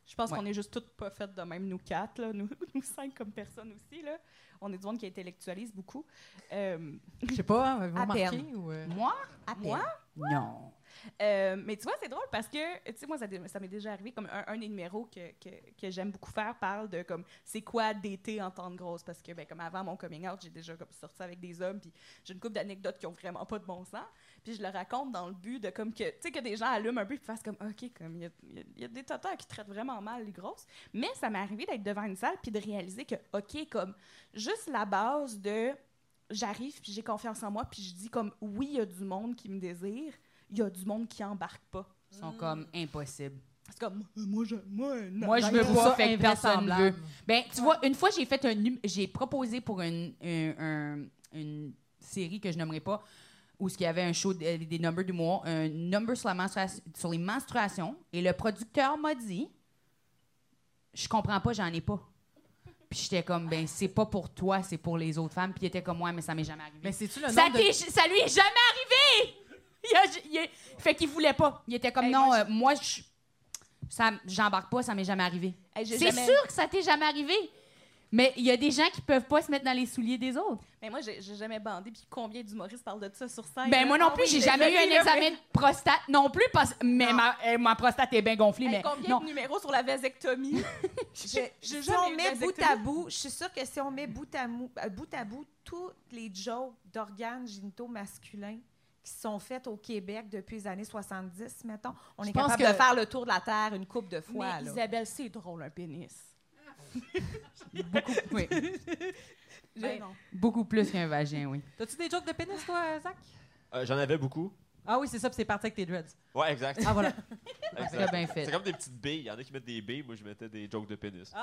Speaker 6: Je pense
Speaker 4: Ouais.
Speaker 6: qu'on est juste toutes pas faites de même, nous quatre, là. Nous, nous cinq comme personnes aussi. Là. On est du monde qui intellectualise beaucoup. Euh,
Speaker 3: Je sais pas, remarqué?
Speaker 5: peine.
Speaker 3: Ou, euh,
Speaker 4: moi,
Speaker 5: À.
Speaker 6: Moi?
Speaker 4: non.
Speaker 6: Euh, mais tu vois, c'est drôle parce que, tu sais, moi, ça, ça m'est déjà arrivé, comme un, un des numéros que, que, que j'aime beaucoup faire parle de, comme, c'est quoi d'été en temps de grosse, parce que, ben, comme avant mon coming out, j'ai déjà comme, sorti avec des hommes, puis j'ai une couple d'anecdotes qui ont vraiment pas de bon sens, puis je le raconte dans le but de, comme, que, tu sais, que des gens allument un peu, puis fassent comme, OK, comme, il y a, il y a des totas qui traitent vraiment mal les grosses, mais ça m'est arrivé d'être devant une salle, puis de réaliser que, OK, comme, juste la base de j'arrive puis j'ai confiance en moi puis je dis comme oui il y a du monde qui me désire il y a du monde qui embarque pas
Speaker 4: Ils sont comme impossibles.
Speaker 6: c'est comme moi je moi non.
Speaker 4: Moi, je
Speaker 3: Ben,
Speaker 4: veux pas, fait personne veut. Ben, tu vois, une fois, j'ai fait un... J'ai proposé pour une, un- un- une série que je nommerai pas, où il y avait un show, de- des numbers d'humour, un number sur, la sur les menstruations, et le producteur m'a dit « Je comprends pas, j'en ai pas. » Puis j'étais comme « Ben, c'est pas pour toi, c'est pour les autres femmes. » Puis il était comme « Ouais, mais ça m'est jamais arrivé.
Speaker 3: Mais c'est-tu le
Speaker 4: ça,
Speaker 3: de...
Speaker 4: ça lui est jamais arrivé! Il a- il a- fait qu'il voulait pas. Il était comme
Speaker 6: Hey,
Speaker 4: non,
Speaker 6: moi,
Speaker 4: euh, moi, je, ça, j'embarque pas, ça m'est jamais arrivé.
Speaker 6: Hey,
Speaker 4: C'est
Speaker 6: jamais-
Speaker 4: sûr que ça t'est jamais arrivé. Mais il y a des gens qui peuvent pas se mettre dans les souliers des autres.
Speaker 6: mais moi j'ai j'ai jamais bandé puis combien d'humoristes parlent de ça sur scène
Speaker 4: Ben moi non
Speaker 6: Ah
Speaker 4: plus, j'ai
Speaker 6: mais
Speaker 4: jamais eu un examen de prostate non plus parce mais
Speaker 5: Non.
Speaker 4: ma, ma prostate est bien gonflée
Speaker 6: Hey,
Speaker 4: mais
Speaker 6: combien
Speaker 4: non.
Speaker 6: de numéros sur la vasectomie?
Speaker 5: Je- si on met bout à bout, je suis sûre que si on met bout à, mou- euh, bout, à bout toutes les jokes d'organes génitaux masculins qui sont faites au Québec depuis les années 70, mettons, on
Speaker 3: Je
Speaker 5: est
Speaker 3: pense
Speaker 5: capable
Speaker 3: que-
Speaker 5: de faire le tour de la Terre une coupe de fois.
Speaker 6: mais
Speaker 5: là.
Speaker 6: Isabelle c'est drôle un pénis
Speaker 4: beaucoup, oui,
Speaker 6: Ben
Speaker 4: beaucoup plus qu'un vagin, oui.
Speaker 3: T'as-tu des jokes de pénis, toi, Zach?
Speaker 2: Euh, J'en avais beaucoup.
Speaker 3: Ah oui, c'est ça, puis c'est parti avec tes dreads.
Speaker 2: Ouais, exact.
Speaker 3: Ah voilà.
Speaker 4: Très bien fait.
Speaker 2: C'est comme des petites billes. Il y en a qui mettent des billes. Moi, je mettais des jokes de pénis.
Speaker 3: Ah.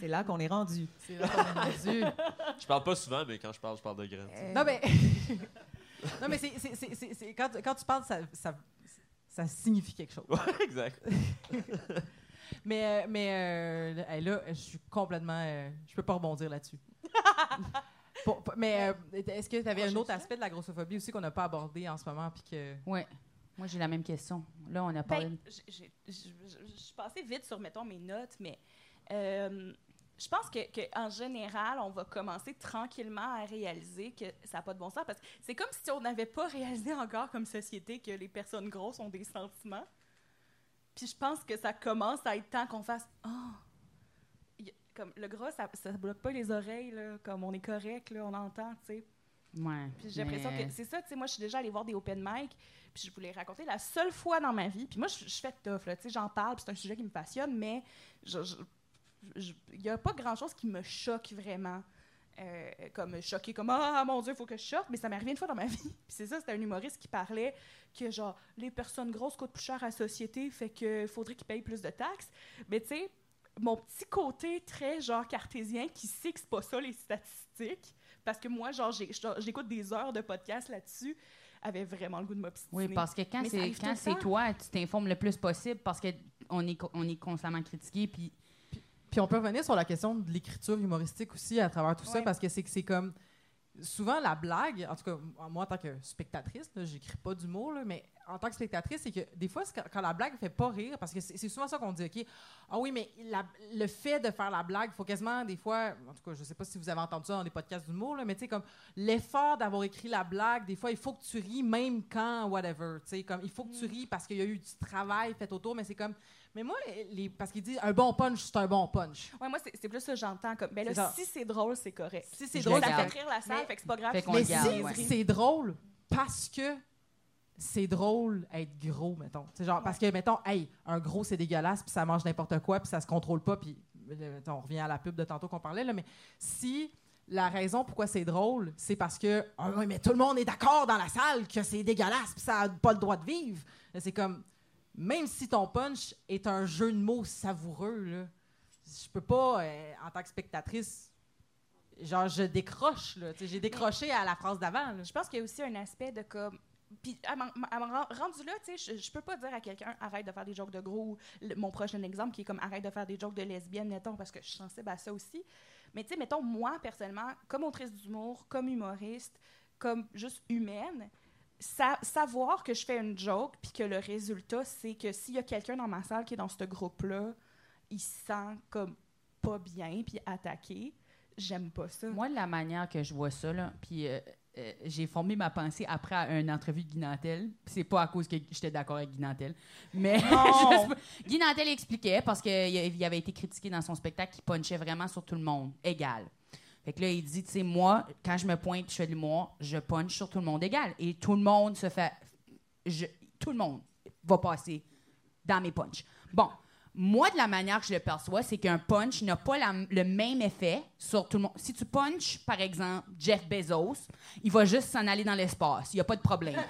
Speaker 5: C'est là qu'on est rendu.
Speaker 3: C'est là qu'on est rendu.
Speaker 2: Je parle pas souvent, mais quand je parle, je parle de graines.
Speaker 5: Euh,
Speaker 3: Non, mais... non, mais c'est... c'est- c'est- c'est- c'est- Quand, quand tu parles, ça, ça, ça signifie quelque chose.
Speaker 2: Ouais, exact.
Speaker 3: Mais, euh, mais euh, hey, là, je suis complètement... euh, je peux pas rebondir là-dessus. Pour- pour- mais euh, est-ce que tu avais un autre aspect de la grossophobie aussi qu'on n'a pas abordé en ce moment? Puis que...
Speaker 4: Ouais. Moi j'ai la même question. Là on a parlé.
Speaker 6: Ben, je je- je suis passée vite sur, mettons, mes notes, mais euh, je pense que, que en général, on va commencer tranquillement à réaliser que ça n'a pas de bon sens. Parce que c'est comme si on n'avait pas réalisé encore comme société que les personnes grosses ont des sentiments. Puis je pense que ça commence à être temps qu'on fasse « Ah! Y a- Comme le gros, ça, ça bloque pas les oreilles, là, comme on est correct, là, on entend, tu sais.
Speaker 4: Ouais.
Speaker 6: Puis j'ai l'impression
Speaker 4: mais-
Speaker 6: que c'est ça, tu sais, moi, je suis déjà allée voir des open mic, puis je voulais raconter la seule fois dans ma vie, puis moi, je, fais tough, là, tu sais, j'en parle, puis c'est un sujet qui me passionne, mais je- je- il n'y a pas grand-chose qui me choque vraiment. Euh, comme choqué, comme Ah mon Dieu, il faut que je choque, mais ça m'est arrivé une fois dans ma vie. Puis c'est ça, c'était un humoriste qui parlait que genre les personnes grosses coûtent plus cher à la société, fait que faudrait qu'ils payent plus de taxes. Mais tu sais, mon petit côté très genre cartésien qui sait que c'est pas ça les statistiques, parce que moi, genre, j'écoute des heures de podcast là-dessus, avait vraiment le goût de m'obstiner.
Speaker 4: Oui, parce que quand c'est toi, tu t'informes le plus possible parce que on est co- on est constamment critiqué puis
Speaker 3: Puis on peut revenir sur la question de l'écriture humoristique aussi à travers tout ça, parce que c'est que c'est comme. Souvent, la blague, en tout cas, moi, en tant que spectatrice, j'écris pas d'humour, mais en tant que spectatrice, c'est que des fois, quand, la blague fait pas rire, parce que c'est souvent ça qu'on dit, OK, ah oui, mais la- le fait de faire la blague, il faut quasiment, des fois, en tout cas, je sais pas si vous avez entendu ça dans des podcasts d'humour, mais tu sais, comme l'effort d'avoir écrit la blague, des fois, il faut que tu ris même quand, whatever, tu sais, comme il faut que tu ris parce qu'il y a eu du travail fait autour, mais c'est comme, mais moi, les, parce qu'il dit un bon punch, c'est un bon punch.
Speaker 6: Ouais, moi, c'est c'est plus ça que j'entends. Comme, ben
Speaker 3: C'est
Speaker 6: là,
Speaker 3: ça.
Speaker 6: si c'est drôle, c'est correct.
Speaker 3: Si c'est drôle,
Speaker 4: le
Speaker 6: ça fait rire la salle,
Speaker 3: Mais-
Speaker 6: fait que c'est pas grave.
Speaker 4: Fait
Speaker 6: si c'est
Speaker 3: Mais
Speaker 4: garde, ouais.
Speaker 3: drôle parce que c'est drôle être gros, mettons. C'est genre, parce que, mettons, hey, un gros, c'est dégueulasse, puis ça mange n'importe quoi, puis ça se contrôle pas, puis on revient à la pub de tantôt qu'on parlait, là, mais si la raison pourquoi c'est drôle, c'est parce que, ah ouais, mais tout le monde est d'accord dans la salle que c'est dégueulasse, puis ça n'a pas le droit de vivre. C'est comme, même si ton punch est un jeu de mots savoureux, là, je peux pas, euh, en tant que spectatrice, genre, je décroche, J'ai décroché à la phrase d'avant.
Speaker 6: Je pense qu'il y a aussi un aspect de comme. Puis, à rendu là, tu sais, je, je peux pas dire à quelqu'un arrête de faire des jokes de gros. mon prochain exemple qui est comme arrête de faire des jokes de lesbiennes, mettons, parce que je suis sensible à ça aussi. Mais tu sais, mettons, moi, personnellement, comme autrice d'humour, comme humoriste, comme juste humaine, sa- savoir que je fais une joke, puis que le résultat, c'est que s'il y a quelqu'un dans ma salle qui est dans ce groupe-là, il se sent comme pas bien, puis attaqué, j'aime pas ça.
Speaker 4: Moi, la manière que je vois ça, là, puis euh, euh, j'ai formé ma pensée après une entrevue de Guy Nantel. C'est pas à cause que j'étais d'accord avec Guy Nantel. Mais juste- Guy Nantel expliquait, parce qu'il il avait été critiqué dans son spectacle, qu'il punchait vraiment sur tout le monde, égal. Fait que là, il dit, tu sais, moi, quand je me pointe, je fais de l'humour, je punch sur tout le monde égal. Et tout le monde se fait... je- tout le monde va passer dans mes punchs. Bon, moi, de la manière que je le perçois, c'est qu'un punch n'a pas la- le même effet sur tout le monde. Si tu punches, par exemple, Jeff Bezos, il va juste s'en aller dans l'espace. Il n'y a pas de problème.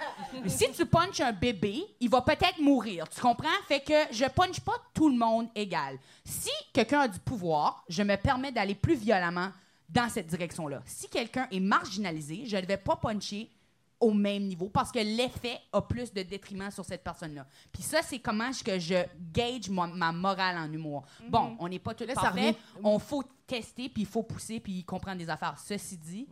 Speaker 4: Mais si tu punches un bébé, il va peut-être mourir. Tu comprends? Fait que je punch pas tout le monde égal. Si quelqu'un a du pouvoir, je me permets d'aller plus violemment dans cette direction-là. Si quelqu'un est marginalisé, je ne vais pas puncher au même niveau parce que l'effet a plus de détriment sur cette personne-là. Puis ça, c'est comment je- que je gauge ma, ma morale en humour. Bon, on n'est pas tous parfaits. On faut tester, puis il faut pousser, puis comprendre des affaires. Ceci dit,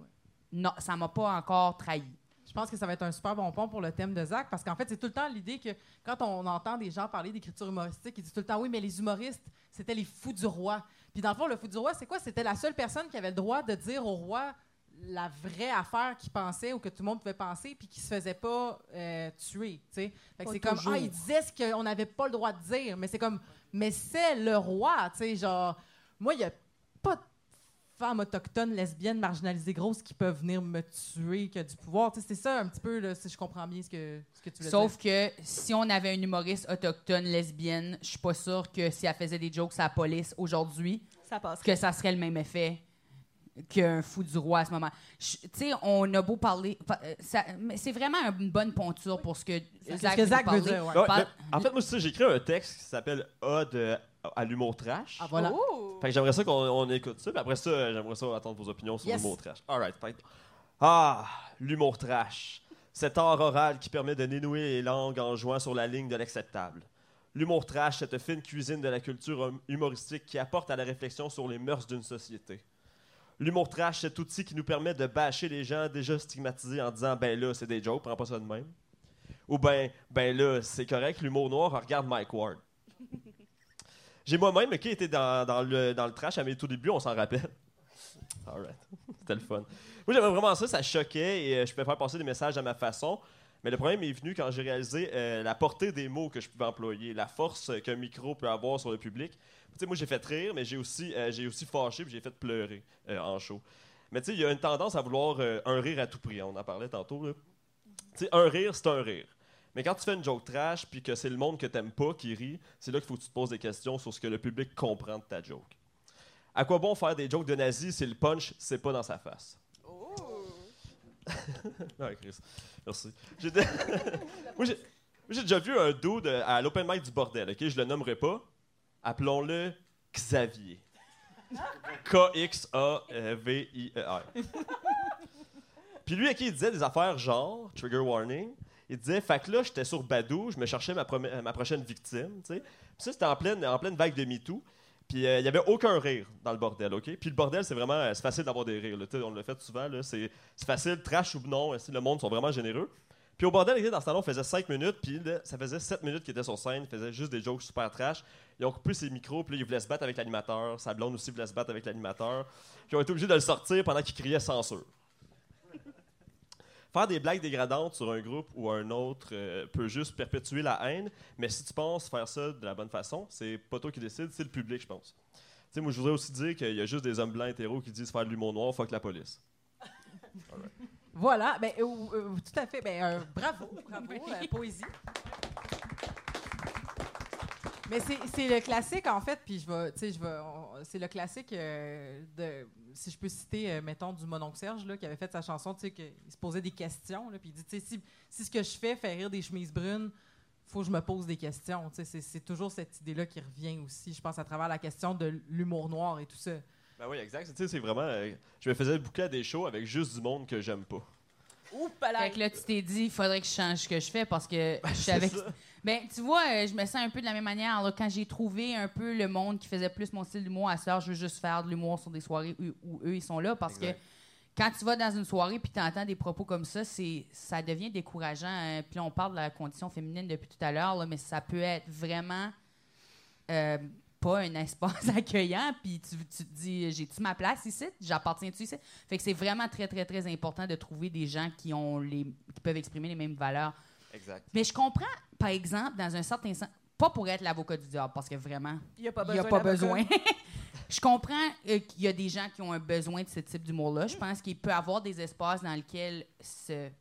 Speaker 4: non, ça m'a pas encore trahi.
Speaker 3: Je pense que ça va être un super bon pont pour le thème de Zach, parce qu'en fait, c'est tout le temps l'idée que quand on entend des gens parler d'écriture humoristique, ils disent tout le temps oui, mais les humoristes, c'était les fous du roi. Puis dans le fond, le fou du roi, c'est quoi? C'était la seule personne qui avait le droit de dire au roi la vraie affaire qu'il pensait ou que tout le monde pouvait penser, puis qui se faisait pas euh, tuer. tu c'est comme, ah, il disait ce qu'on n'avait pas le droit de dire, mais c'est comme, mais c'est le roi, tu sais, genre, moi, il n'y a pas de femmes autochtones, lesbiennes, marginalisées, grosses qui peuvent venir me tuer, qui a du pouvoir. Tu sais, c'est ça un petit peu, là, si je comprends bien ce que, ce que tu veux
Speaker 4: Sauf
Speaker 3: dire.
Speaker 4: que si on avait une humoriste autochtone lesbienne, je suis pas sûre que si elle faisait des jokes à la police aujourd'hui,
Speaker 6: Ça
Speaker 4: que ça serait le même effet qu'un fou du roi à ce moment. Tu sais, on a beau parler, pa- euh, ça- mais c'est vraiment une bonne ponture pour ce que Zach,
Speaker 3: ce que Zach
Speaker 4: veut
Speaker 3: dire, ouais.
Speaker 4: Par-
Speaker 2: en fait, moi, écrit un texte qui s'appelle Ode euh, à l'humour trash.
Speaker 3: Ah, voilà.
Speaker 6: Oh!
Speaker 2: Fait que j'aimerais ça qu'on on écoute ça, puis après ça, euh, j'aimerais ça attendre vos opinions sur
Speaker 3: Yes.
Speaker 2: l'humour trash. Alright, fait que- Ah, l'humour trash. Cet art oral qui permet de dénouer les langues en jouant sur la ligne de l'acceptable. L'humour trash, cette fine cuisine de la culture hum- humoristique qui apporte à la réflexion sur les mœurs d'une société. L'humour trash, cet outil qui nous permet de bâcher les gens déjà stigmatisés en disant ben là, c'est des jokes, prends pas ça de même. Ou ben, ben là, c'est correct, l'humour noir, regarde Mike Ward. J'ai moi-même qui était dans, le, dans le trash à mes tout débuts, on s'en rappelle. Alright. C'était le fun. Moi, j'aimais vraiment ça, ça choquait et euh, je pouvais faire passer des messages à ma façon. Mais le problème est venu quand j'ai réalisé euh, la portée des mots que je pouvais employer, la force qu'un micro peut avoir sur le public. Tu moi, j'ai fait rire, mais j'ai aussi, euh, aussi fâché puis j'ai fait pleurer en show. Mais tu sais, il y a une tendance à vouloir un rire à tout prix. On en parlait tantôt. Tu sais, un rire, c'est un rire. Mais quand tu fais une joke trash puis que c'est le monde que t'aimes pas qui rit, c'est là qu'il faut que tu te poses des questions sur ce que le public comprend de ta joke. À quoi bon faire des jokes de nazis si le punch, c'est pas dans sa face? Ouais, Chris. Merci. J'ai de- moi, j'ai moi, j'ai déjà vu un dude euh, à l'open mic du bordel, ok? Je le nommerai pas. Appelons-le Xavier. K-X-A-V-I-E-R. Puis lui, à qui il disait des affaires genre, trigger warning, il disait, fait que là, j'étais sur Badou, je me cherchais ma, prochaine victime, ça, c'était en pleine, vague de MeToo. Puis euh, il y avait aucun rire dans le bordel? Puis le bordel, c'est vraiment, euh, c'est facile d'avoir des rires, on l'a fait souvent. C'est facile, trash ou non, le monde sont vraiment généreux? Puis au bordel, il était dans ce temps-là, on faisait 5 minutes, puis ça faisait 7 minutes qu'il était sur scène, il faisait juste des jokes super trash. Ils ont coupé ses micros, puis là, il voulait se battre avec l'animateur. Sa blonde aussi voulait se battre avec l'animateur. Puis ils ont été obligés de le sortir pendant qu'il criait censure. Faire des blagues dégradantes sur un groupe ou un autre euh, peut juste perpétuer la haine, mais si tu penses faire ça de la bonne façon, c'est pas toi qui décide, c'est le public, je pense. Tu sais, moi, je voudrais aussi dire qu'il y a juste des hommes blancs hétéros qui disent faire de l'humour noir, fuck la police.
Speaker 3: Voilà, ben, euh, tout à fait. Ben, euh, bravo, bravo, poésie. Mais c'est le classique, en fait, puis je vais, tu sais, je vais, c'est le classique euh, de, si je peux citer, euh, mettons, du Mononcle Serge, là, qui avait fait sa chanson, tu sais, qu'il se posait des questions, là, puis il dit, tu sais, si, si ce que je fais fait rire des chemises brunes, faut que je me pose des questions, tu sais, c'est- toujours cette idée-là qui revient aussi, je pense, à travers la question de l'humour noir et tout ça.
Speaker 2: Ben oui, exact. Tu sais, c'est vraiment. euh, je me faisais boucler à des shows avec juste du monde que j'aime pas.
Speaker 6: Oups,
Speaker 4: Fait que là, tu t'es dit, il faudrait que je change ce que je fais parce que je
Speaker 2: C'est
Speaker 4: savais que
Speaker 2: ça.
Speaker 4: Ben, tu vois, euh, je me sens un peu de la même manière. là, quand j'ai trouvé un peu le monde qui faisait plus mon style d'humour, à heure, je veux juste faire de l'humour sur des soirées où, où eux, ils sont là. Parce
Speaker 2: Exact.
Speaker 4: que quand tu vas dans une soirée puis tu entends des propos comme ça, c'est ça devient décourageant. hein. Puis là, on parle de la condition féminine depuis tout à l'heure, mais ça peut être vraiment euh, pas un espace accueillant, puis tu, tu te dis, j'ai-tu ma place ici? J'appartiens-tu ici? Fait que c'est vraiment très, très, très important de trouver des gens qui, ont les, qui peuvent exprimer les mêmes valeurs.
Speaker 2: Exact.
Speaker 4: Mais je comprends, par exemple, dans un certain sens, pas pour être l'avocat du diable, parce que vraiment,
Speaker 6: Il n'y a pas besoin.
Speaker 4: a pas besoin. je comprends euh, qu'il y a des gens qui ont un besoin de ce type d'humour-là. Je pense qu'il peut y avoir des espaces dans lesquels cette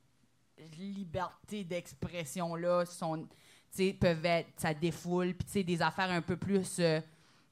Speaker 4: liberté d'expression-là sont, peuvent être, ça défoule, puis des affaires un peu plus euh,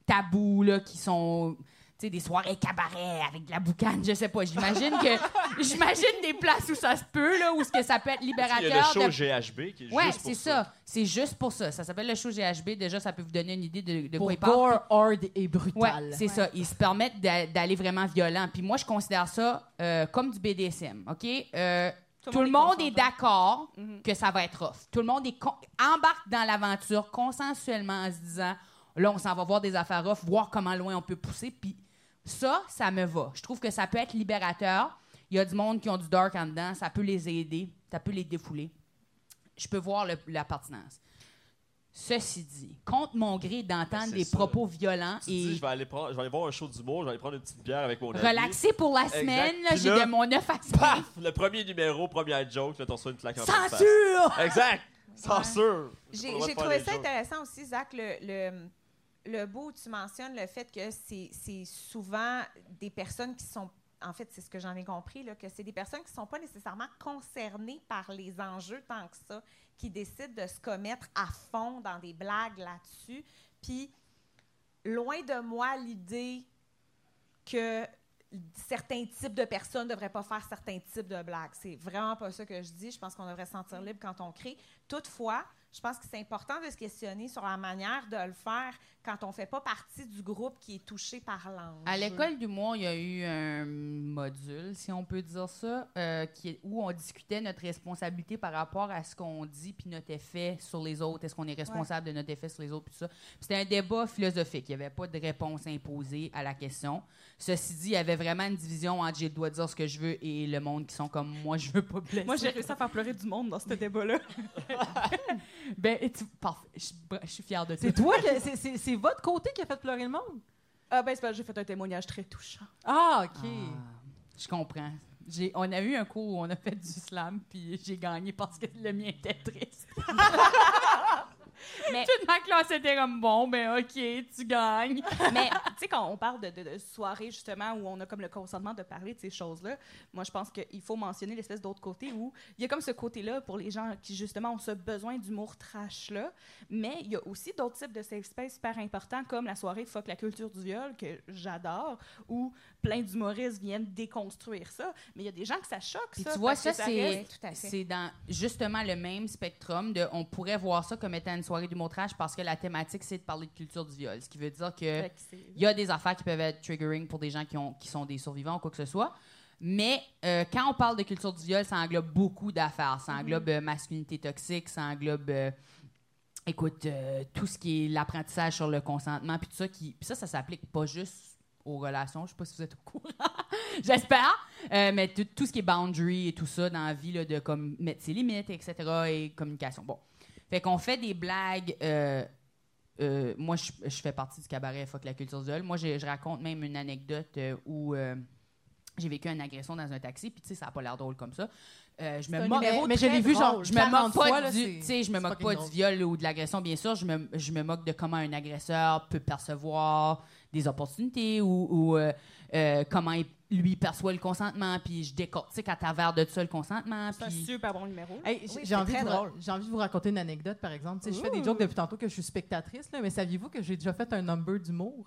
Speaker 4: tabous, là, qui sont, sais, des soirées cabaret avec de la boucane, je sais pas. J'imagine que, j'imagine des places où ça se peut, là, où ce que ça peut être
Speaker 2: Il y
Speaker 4: libérateur.
Speaker 2: a le show
Speaker 4: de-
Speaker 2: GHB qui est
Speaker 4: Ouais,
Speaker 2: juste pour
Speaker 4: c'est ça. C'est juste pour ça. Ça s'appelle le show GHB. Déjà, ça peut vous donner une idée de, de
Speaker 3: Pour
Speaker 4: quoi il parle.
Speaker 3: gore, hard et
Speaker 4: Ouais,
Speaker 3: brutal.
Speaker 4: c'est ça. Ils se permettent d'a- d'aller vraiment violent. Puis moi, je considère ça euh, comme du BDSM. OK? Euh, tout, le monde est d'accord
Speaker 6: Mhm.
Speaker 4: que ça va être rough. Tout le monde est con- embarque dans l'aventure consensuellement en se disant là, on s'en va voir des affaires rough, voir comment loin on peut pousser. Puis ça, ça me va. Je trouve que ça peut être libérateur. Il y a du monde qui ont du dark en dedans. Ça peut les aider. Ça peut les défouler. Je peux voir le- la pertinence. Ceci dit, contre mon gré d'entendre
Speaker 2: Ben, c'est
Speaker 4: des
Speaker 2: ça.
Speaker 4: propos violents
Speaker 2: Tu te
Speaker 4: et
Speaker 2: dis, je vais aller prendre, je vais aller voir un show d'humour, je vais aller prendre une petite bière avec mon ami.
Speaker 4: relaxer pour la
Speaker 2: Exact.
Speaker 4: semaine, là,
Speaker 2: Puis
Speaker 4: j'ai
Speaker 2: là,
Speaker 4: de mon 9 à 5.
Speaker 2: Paf! Le premier numéro, première joke, là, t'en reçois une claque en pleine face.
Speaker 4: Censure!
Speaker 2: Exact! Censure!
Speaker 5: J'ai
Speaker 2: Pas le droit de
Speaker 5: j'ai
Speaker 2: faire
Speaker 5: trouvé
Speaker 2: des
Speaker 5: ça
Speaker 2: jokes.
Speaker 5: intéressant aussi, Zach, le, le, le où tu mentionnes le fait que c'est c'est souvent des personnes qui sont. En fait, c'est ce que j'en ai compris, là, que c'est des personnes qui ne sont pas nécessairement concernées par les enjeux tant que ça, qui décident de se commettre à fond dans des blagues là-dessus. Puis, loin de moi l'idée que certains types de personnes ne devraient pas faire certains types de blagues. C'est vraiment pas ça que je dis. Je pense qu'on devrait se sentir libre quand on crée. Toutefois, je pense que c'est important de se questionner sur la manière de le faire quand on ne fait pas partie du groupe qui est touché par l'ange.
Speaker 4: À l'école d'humour, il y a eu un module, si on peut dire ça, euh, où on discutait notre responsabilité par rapport à ce qu'on dit puis notre effet sur les autres. Est-ce qu'on est responsable de notre effet sur les autres puis ça? C'était un débat philosophique. Il n'y avait pas de réponse imposée à la question. Ceci dit, il y avait vraiment une division entre j'ai le droit de dire ce que je veux et le monde qui sont comme moi, je veux pas blesser.
Speaker 6: Moi, j'ai réussi à faire pleurer du monde dans ce débat-là.
Speaker 4: Ben, et tu- parfait. Je, je suis fière de toi.
Speaker 3: C'est toi, c'est- c'est c'est votre côté qui a fait pleurer le monde?
Speaker 6: Ah, ben, c'est parce que j'ai fait un témoignage très touchant.
Speaker 3: Ah, OK.
Speaker 4: Ah, je comprends. J'ai, on a eu un cours où on a fait du slam, puis j'ai gagné parce que le mien était triste.
Speaker 6: Mais-
Speaker 4: Toute ma classe était comme bon, ben ok, tu gagnes.
Speaker 6: Mais, tu sais, quand on parle de, de, de soirée, justement, où on a comme le consentement de parler de ces choses-là, moi, je pense qu'il faut mentionner l'espèce d'autre côté où il y a comme ce côté-là pour les gens qui, justement, ont ce besoin d'humour trash-là. Mais il y a aussi d'autres types de safe space super importants, comme la soirée Fuck la culture du viol, que j'adore, où plein d'humoristes viennent déconstruire ça. Mais il y a des gens que ça choque,
Speaker 4: Puis
Speaker 6: ça.
Speaker 4: tu vois, ça, c'est, dans justement le même spectrum de on pourrait voir ça comme étant une soirée du montrage parce que la thématique, c'est de parler de culture du viol. Ce qui veut dire que il y a des affaires qui peuvent être triggering pour des gens qui, ont, qui sont des survivants ou quoi que ce soit. Mais euh, quand on parle de culture du viol, ça englobe beaucoup d'affaires. Ça englobe euh, masculinité toxique, ça englobe, euh, écoute, euh, tout ce qui est l'apprentissage sur le consentement, puis tout ça. Qui, puis ça, ça s'applique pas juste aux relations. Je sais pas si vous êtes au courant. J'espère. Euh, mais tout, ce qui est boundary et tout ça dans la vie, là, de comme mettre ses limites, etc. et communication. Bon. Fait qu'on fait des blagues. euh, euh, moi, je, je fais partie du cabaret Fuck la culture du viol. Moi, je, je raconte même une anecdote où j'ai vécu une agression dans un taxi, puis tu sais, ça n'a pas l'air drôle comme ça. Euh, je me moque.
Speaker 3: mais je l'ai vu, genre.
Speaker 4: Je me moque
Speaker 3: 40
Speaker 4: pas
Speaker 3: fois,
Speaker 4: du, je me moque pas du viol ou de l'agression, bien sûr. Je me, je me moque de comment un agresseur peut percevoir des opportunités ou, ou, euh, euh, comment il, lui perçoit le consentement. Puis je décortique à travers de ça le consentement.
Speaker 6: C'est un super bon numéro.
Speaker 3: Hey,
Speaker 5: Oui,
Speaker 3: j'ai
Speaker 5: c'est
Speaker 3: envie, j'ai envie de vous raconter une anecdote, par exemple. Tu sais, je fais des jokes depuis tantôt que je suis spectatrice, là, mais saviez-vous que j'ai déjà fait un number d'humour?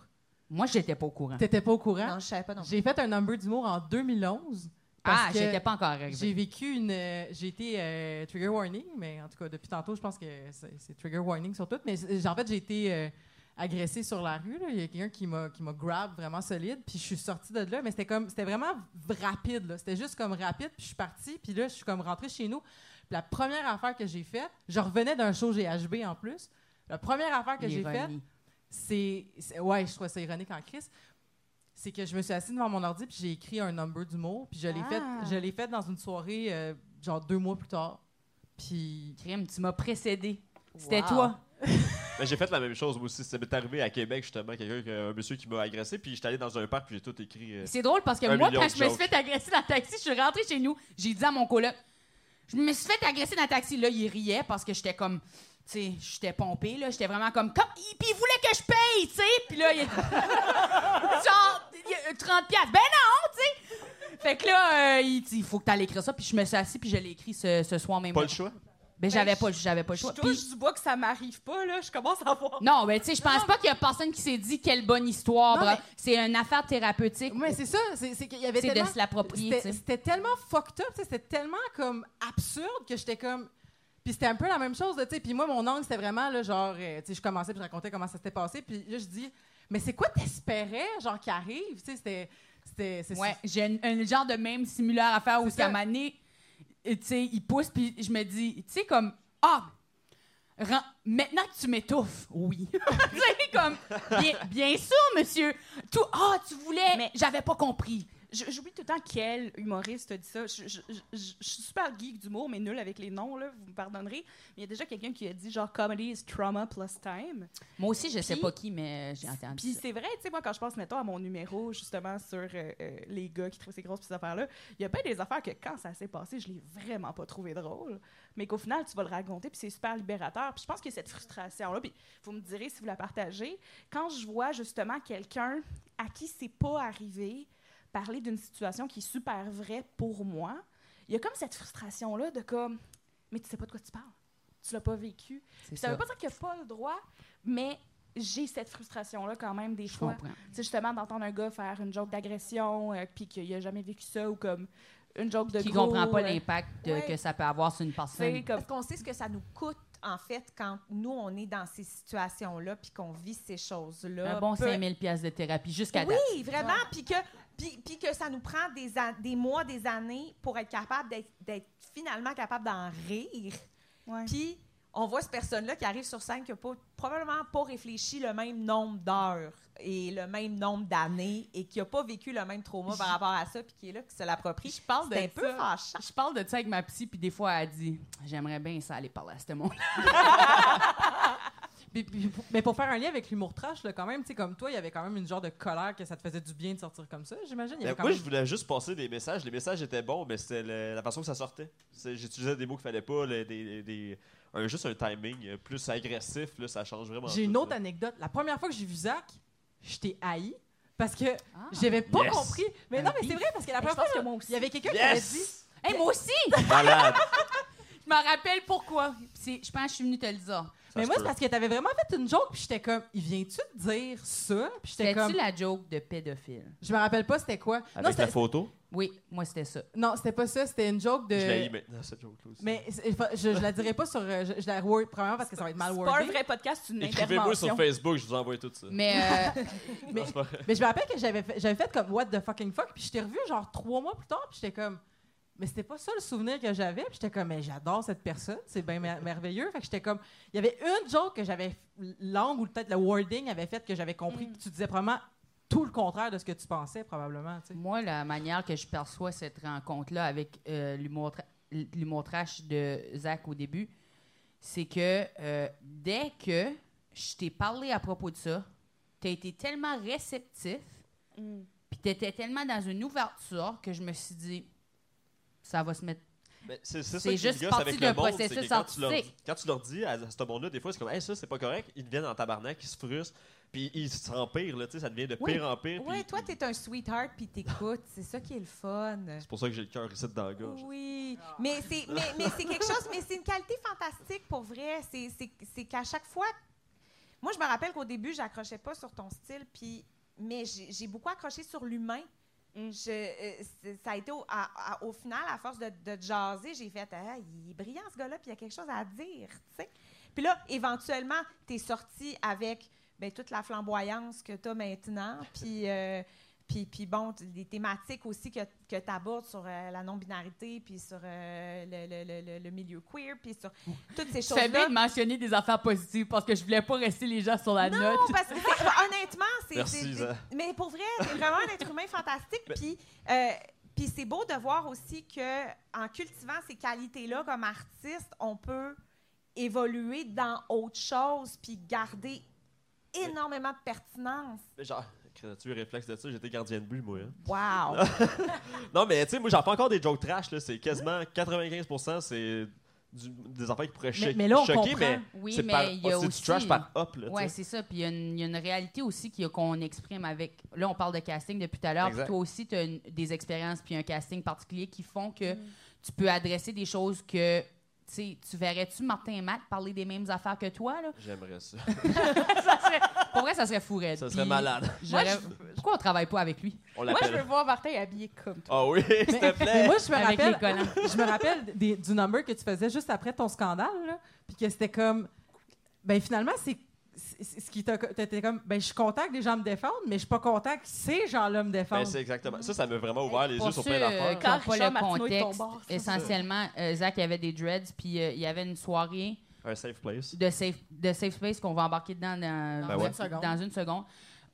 Speaker 4: moi, j'étais pas au courant.
Speaker 3: T'étais pas au courant?
Speaker 5: Non, je savais pas non plus.
Speaker 3: J'ai fait un number d'humour en 2011.
Speaker 4: Ah,
Speaker 3: parce que
Speaker 4: j'étais pas encore.
Speaker 3: J'ai vécu une. euh, j'ai été euh, trigger warning, mais en tout cas, depuis tantôt, je pense que c'est trigger warning sur tout. Mais en fait, j'ai été euh, agressée sur la rue. là. Il y a quelqu'un qui m'a qui m'a grab vraiment solide. Puis je suis sortie de là, mais c'était comme c'était vraiment rapide. là. C'était juste comme rapide. Puis je suis partie. Puis là, je suis comme rentrée chez nous. Puis la première affaire que j'ai faite, je revenais d'un show GHB en plus. La première affaire que j'ai faite, c'est. c'est- Ouais, je trouve ça ironique en crise. C'est que je me suis assise devant mon ordi puis j'ai écrit un number d'humour puis je l'ai
Speaker 6: Ah.
Speaker 3: fait je l'ai fait dans une soirée euh, genre deux mois plus tard. Puis
Speaker 4: Crime, tu m'as précédé. C'était
Speaker 5: Wow.
Speaker 4: toi.
Speaker 2: Ben, j'ai fait la même chose, moi aussi. Ça m'est arrivé à Québec, justement, quelqu'un, un monsieur qui m'a agressé, puis j'étais allé dans un parc, puis j'ai tout écrit. euh,
Speaker 4: C'est drôle parce que
Speaker 2: Un
Speaker 4: moi,
Speaker 2: million
Speaker 4: quand
Speaker 2: de
Speaker 4: je me suis
Speaker 2: jokes.
Speaker 4: fait agresser dans le taxi, je suis rentrée chez nous, j'ai dit à mon coloc, je me suis fait agresser dans le taxi. Là, il riait parce que j'étais comme, tu sais, j'étais pompée, là. J'étais vraiment comme, comme, il- puis il voulait que je paye, tu sais. Puis là, il genre, il y a 30 piastres. Ben non, tu sais. Fait que là, euh, il dit, il faut que tu ailles écrire ça. Puis je me suis assis, puis je l'ai écrit ce, ce soir même.
Speaker 2: Pas le choix?
Speaker 4: Ben, j'avais pas, j'avais pas le
Speaker 6: Je
Speaker 4: choix.
Speaker 6: touche
Speaker 4: Puis-
Speaker 6: du bois que ça m'arrive pas, là. Je commence à voir.
Speaker 4: non, ben, tu sais, je pense pas qu'il y a personne qui s'est dit quelle bonne histoire.
Speaker 3: Non,
Speaker 4: bra-
Speaker 3: mais-
Speaker 4: C'est une affaire thérapeutique.
Speaker 3: Mais c'est ça, c'est c'est qu'il y avait
Speaker 4: C'est de
Speaker 3: tellement...
Speaker 4: se l'approprier,
Speaker 3: C'était
Speaker 4: tu sais.
Speaker 3: c'était tellement fucked up, tu sais, c'était tellement comme absurde que j'étais comme... Puis c'était un peu la même chose, là, tu sais. Puis moi, mon angle, c'était vraiment, là, genre, euh, tu sais, je commençais puis je racontais comment ça s'était passé. Puis là, je dis, mais c'est quoi t'espérais, genre, qui arrive? Tu sais, c'était... c'était- c'est-
Speaker 4: Ouais, j'ai un, un genre de même similaire à faire où
Speaker 3: C'est ça.
Speaker 4: Tu sais, il pousse, puis je me dis, tu sais, comme, ah, maintenant que tu m'étouffes, oui. tu sais, comme, bien, bien sûr, monsieur. Tout, ah, tu voulais, Mais- j'avais pas compris.
Speaker 6: J'oublie tout le temps quel humoriste a dit ça. Je, je- je- je- je suis super geek d'humour, mais nul avec les noms, là, vous me pardonnerez. Mais il y a déjà quelqu'un qui a dit genre comedy is trauma plus time.
Speaker 4: Moi aussi, je sais
Speaker 6: Puis-
Speaker 4: pas qui, mais j'ai entendu
Speaker 6: Puis c'est vrai, tu sais, moi, quand je pense, mettons, à mon numéro, justement, sur euh, euh, les gars qui trouvent ces grosses affaires-là, il y a pas des affaires que quand ça s'est passé, je l'ai vraiment pas trouvé drôle, mais qu'au final, tu vas le raconter, puis c'est super libérateur. Puis je pense que cette frustration-là, puis vous me direz si vous la partagez, quand je vois justement quelqu'un à qui c'est pas arrivé parler d'une situation qui est super vraie pour moi, il y a comme cette frustration-là de comme, mais tu sais pas de quoi tu parles. Tu l'as pas vécu.
Speaker 4: C'est
Speaker 6: Puis ça veut
Speaker 4: ça.
Speaker 6: pas dire qu'il n'y a pas le droit, mais j'ai cette frustration-là quand même des
Speaker 4: Je
Speaker 6: fois. sais, justement, d'entendre un gars faire une joke d'agression, euh, puis qu'il a jamais vécu ça, ou comme une joke de
Speaker 4: Qui
Speaker 6: gros,
Speaker 4: comprend pas
Speaker 6: euh,
Speaker 4: l'impact
Speaker 5: ouais.
Speaker 4: que ça peut avoir sur une personne.
Speaker 6: comme
Speaker 5: Parce qu'on sait ce que ça nous coûte, en fait, quand nous, on est dans ces situations-là, puis qu'on vit ces choses-là.
Speaker 4: Un bon
Speaker 5: Peu-
Speaker 4: 5000 pièces de thérapie jusqu'à date.
Speaker 5: Oui, vraiment. Puis que, puis, puis que ça nous prend des, mois, des années pour être capable d'être- finalement capable d'en rire.
Speaker 6: Ouais.
Speaker 5: Puis on voit cette personne-là qui arrive sur scène qui n'a probablement pas réfléchi le même nombre d'heures et le même nombre d'années et qui n'a pas vécu le même trauma par rapport à ça, puis qui est là, qui se l'approprie.
Speaker 4: Je parle
Speaker 5: C'est un
Speaker 4: de
Speaker 5: peu
Speaker 4: ça.
Speaker 5: fâchant.
Speaker 4: Je parle de ça avec ma psy, puis des fois, elle dit J'aimerais bien ça aller parler à ce monde.
Speaker 3: Mais pour faire un lien avec l'humour trash, là, quand même, tu sais, comme toi, il y avait quand même une genre de colère que ça te faisait du bien de sortir comme ça, j'imagine.
Speaker 2: Ben, moi,
Speaker 3: même-
Speaker 2: je voulais juste passer des messages. Les messages étaient bons, mais c'était le- la façon que ça sortait. C'est- J'utilisais des mots qu'il fallait pas, le- des, des- un, juste un timing euh, plus agressif, là, ça change vraiment.
Speaker 3: J'ai une autre
Speaker 2: là.
Speaker 3: anecdote. La première fois que j'ai vu Zach, je t'ai haï parce que
Speaker 4: Ah.
Speaker 3: j'avais pas
Speaker 2: Yes.
Speaker 3: compris. Mais non, mais c'est vrai, parce que la
Speaker 6: Mais
Speaker 3: première fois,
Speaker 6: que moi aussi.
Speaker 3: il y avait quelqu'un qui avait dit.
Speaker 4: Hey, moi aussi
Speaker 2: Malade!
Speaker 4: Je me rappelle pourquoi. C'est- Je pense que je suis venue te le dire.
Speaker 2: Ça
Speaker 3: Mais moi, c'est parce que t'avais vraiment fait une joke, puis j'étais comme, il vient-tu de dire ça? Puis j'étais
Speaker 4: C'était-tu
Speaker 3: comme,
Speaker 4: la joke de pédophile?
Speaker 3: je me rappelle pas c'était quoi. non,
Speaker 2: Avec
Speaker 3: c'était-
Speaker 2: la photo,
Speaker 4: Oui, moi, c'était ça.
Speaker 3: non, c'était pas ça, c'était une joke de.
Speaker 2: je l'ai maintenant, cette joke-là aussi.
Speaker 3: Mais je, je la dirais pas sur. euh, Je, je la word, premièrement parce que ça va être mal
Speaker 6: C'est pas un
Speaker 3: wordé.
Speaker 6: vrai podcast, c'est une
Speaker 2: Écrivez-moi sur
Speaker 6: intervention.
Speaker 2: Facebook, je vous envoie tout ça.
Speaker 4: Mais euh,
Speaker 3: Mais-
Speaker 2: Non, c'est pas vrai.
Speaker 3: Mais je me rappelle que j'avais fait, j'avais fait comme What the fucking fuck, puis je t'ai revu genre trois mois plus tard, puis j'étais comme. Mais c'était pas ça le souvenir que j'avais, puis j'étais comme, mais j'adore cette personne, c'est bien mer- merveilleux. Fait que j'étais comme. Il y avait une joke que j'avais. L'angle ou peut-être le wording avait fait que j'avais compris,
Speaker 6: Mm.
Speaker 3: que tu disais probablement tout le contraire de ce que tu pensais, probablement.
Speaker 4: moi, la manière que je perçois cette rencontre-là avec euh, l'humour tra- l'humour trash de Zach au début, c'est que euh, dès que je t'ai parlé à propos de ça, tu as été tellement réceptif,
Speaker 6: Mm.
Speaker 4: puis tu étais tellement dans une ouverture que je me suis dit, ça va se mettre.
Speaker 2: C'est ça
Speaker 4: juste
Speaker 2: gosse avec le monde, que quand tu, leur, quand tu leur dis à ce monde-là, des fois, c'est comme, hey, ça, c'est pas correct, ils deviennent en tabarnak, ils se frustrent, puis ils s'empirent, ça devient de
Speaker 5: Oui.
Speaker 2: pire en pire.
Speaker 5: Oui, toi, t'es un sweetheart, puis t'écoutes. C'est ça qui est le fun.
Speaker 2: C'est pour ça que j'ai le cœur ici dans la gorge.
Speaker 5: Oui, mais c'est mais, mais c'est quelque chose, mais c'est une qualité fantastique pour vrai. C'est- qu'à chaque fois, moi je me rappelle qu'au début j'accrochais pas sur ton style, puis mais j'ai beaucoup accroché sur l'humain.
Speaker 6: Mm.
Speaker 5: Je- euh, ça a été au, à- à- au final, à force de, jaser, j'ai fait ah, il est brillant ce gars-là, puis il y a quelque chose à dire, tu sais. Puis là, éventuellement, tu es sorti avec ben, toute la flamboyance que tu as maintenant, puis euh, puis, puis bon, des thématiques aussi que, que tu abordes sur euh, la non-binarité, puis sur euh, le, le- le- milieu queer, puis sur toutes ces
Speaker 4: Tu fais bien
Speaker 5: choses-là.
Speaker 4: de mentionner des affaires positives parce que je voulais pas rester les gens sur la
Speaker 5: Non,
Speaker 4: note.
Speaker 5: parce que honnêtement, c'est.
Speaker 2: Merci, Isa.
Speaker 5: Mais pour vrai, c'est vraiment un être humain fantastique. Puis, euh, puis c'est beau de voir aussi que en cultivant ces qualités-là comme artiste, on peut évoluer dans autre chose puis garder énormément de pertinence.
Speaker 2: Mais genre, tu eu réflexe de ça, j'étais gardien de but, moi. hein.
Speaker 5: Wow!
Speaker 2: Non, mais tu sais, moi, j'en fais encore des jokes trash, là. C'est quasiment 95%, c'est du- des enfants qui pourraient cho-
Speaker 3: mais là, on
Speaker 2: choquer,
Speaker 3: comprend.
Speaker 2: mais
Speaker 4: Oui,
Speaker 2: c'est
Speaker 4: mais
Speaker 2: par-
Speaker 4: y a
Speaker 2: c'est
Speaker 4: aussi-
Speaker 2: du trash par hop, là. tu
Speaker 4: Ouais,
Speaker 2: sais.
Speaker 4: c'est ça. Puis il y, a une- il y a une réalité aussi qu'il y a- qu'on exprime avec. Là, on parle de casting depuis tout à l'heure. Puis toi aussi, tu as des expériences puis un casting particulier qui font
Speaker 5: Mm.
Speaker 4: que tu peux adresser des choses que. Tu verrais-tu Martin et Matt parler des mêmes affaires que toi, là?
Speaker 2: J'aimerais ça.
Speaker 4: ça serait, pour vrai, ça serait fou, raide.
Speaker 2: Ça serait
Speaker 4: Puis
Speaker 2: malade.
Speaker 4: Pourquoi on travaille pas avec lui?
Speaker 2: On
Speaker 6: Moi, je veux voir Martin habillé comme toi.
Speaker 2: Ah oui, s'il te
Speaker 3: Mais
Speaker 2: plaît.
Speaker 3: moi, je me
Speaker 4: Avec
Speaker 3: rappelle,
Speaker 4: les collants.
Speaker 3: je me rappelle des- du number que tu faisais juste après ton scandale, là, puis que c'était comme, ben finalement, c'est ce qui t'a t'étais comme, ben je suis content que les gens me défendent, mais je suis pas content que ces gens-là me
Speaker 2: Ben,
Speaker 3: défendent.
Speaker 2: c'est exactement. Ça, ça m'a vraiment ouvert les yeux sur plein
Speaker 4: euh,
Speaker 2: d'affaires.
Speaker 6: Quand
Speaker 4: pas le contexte,
Speaker 6: bord, c'est ça.
Speaker 4: essentiellement, euh, Zach avait des dreads, puis euh, il y avait une soirée
Speaker 2: Un safe place.
Speaker 4: de safe, de safe space qu'on va embarquer dedans dans,
Speaker 2: Ben
Speaker 3: ouais. Une seconde.
Speaker 4: dans une seconde.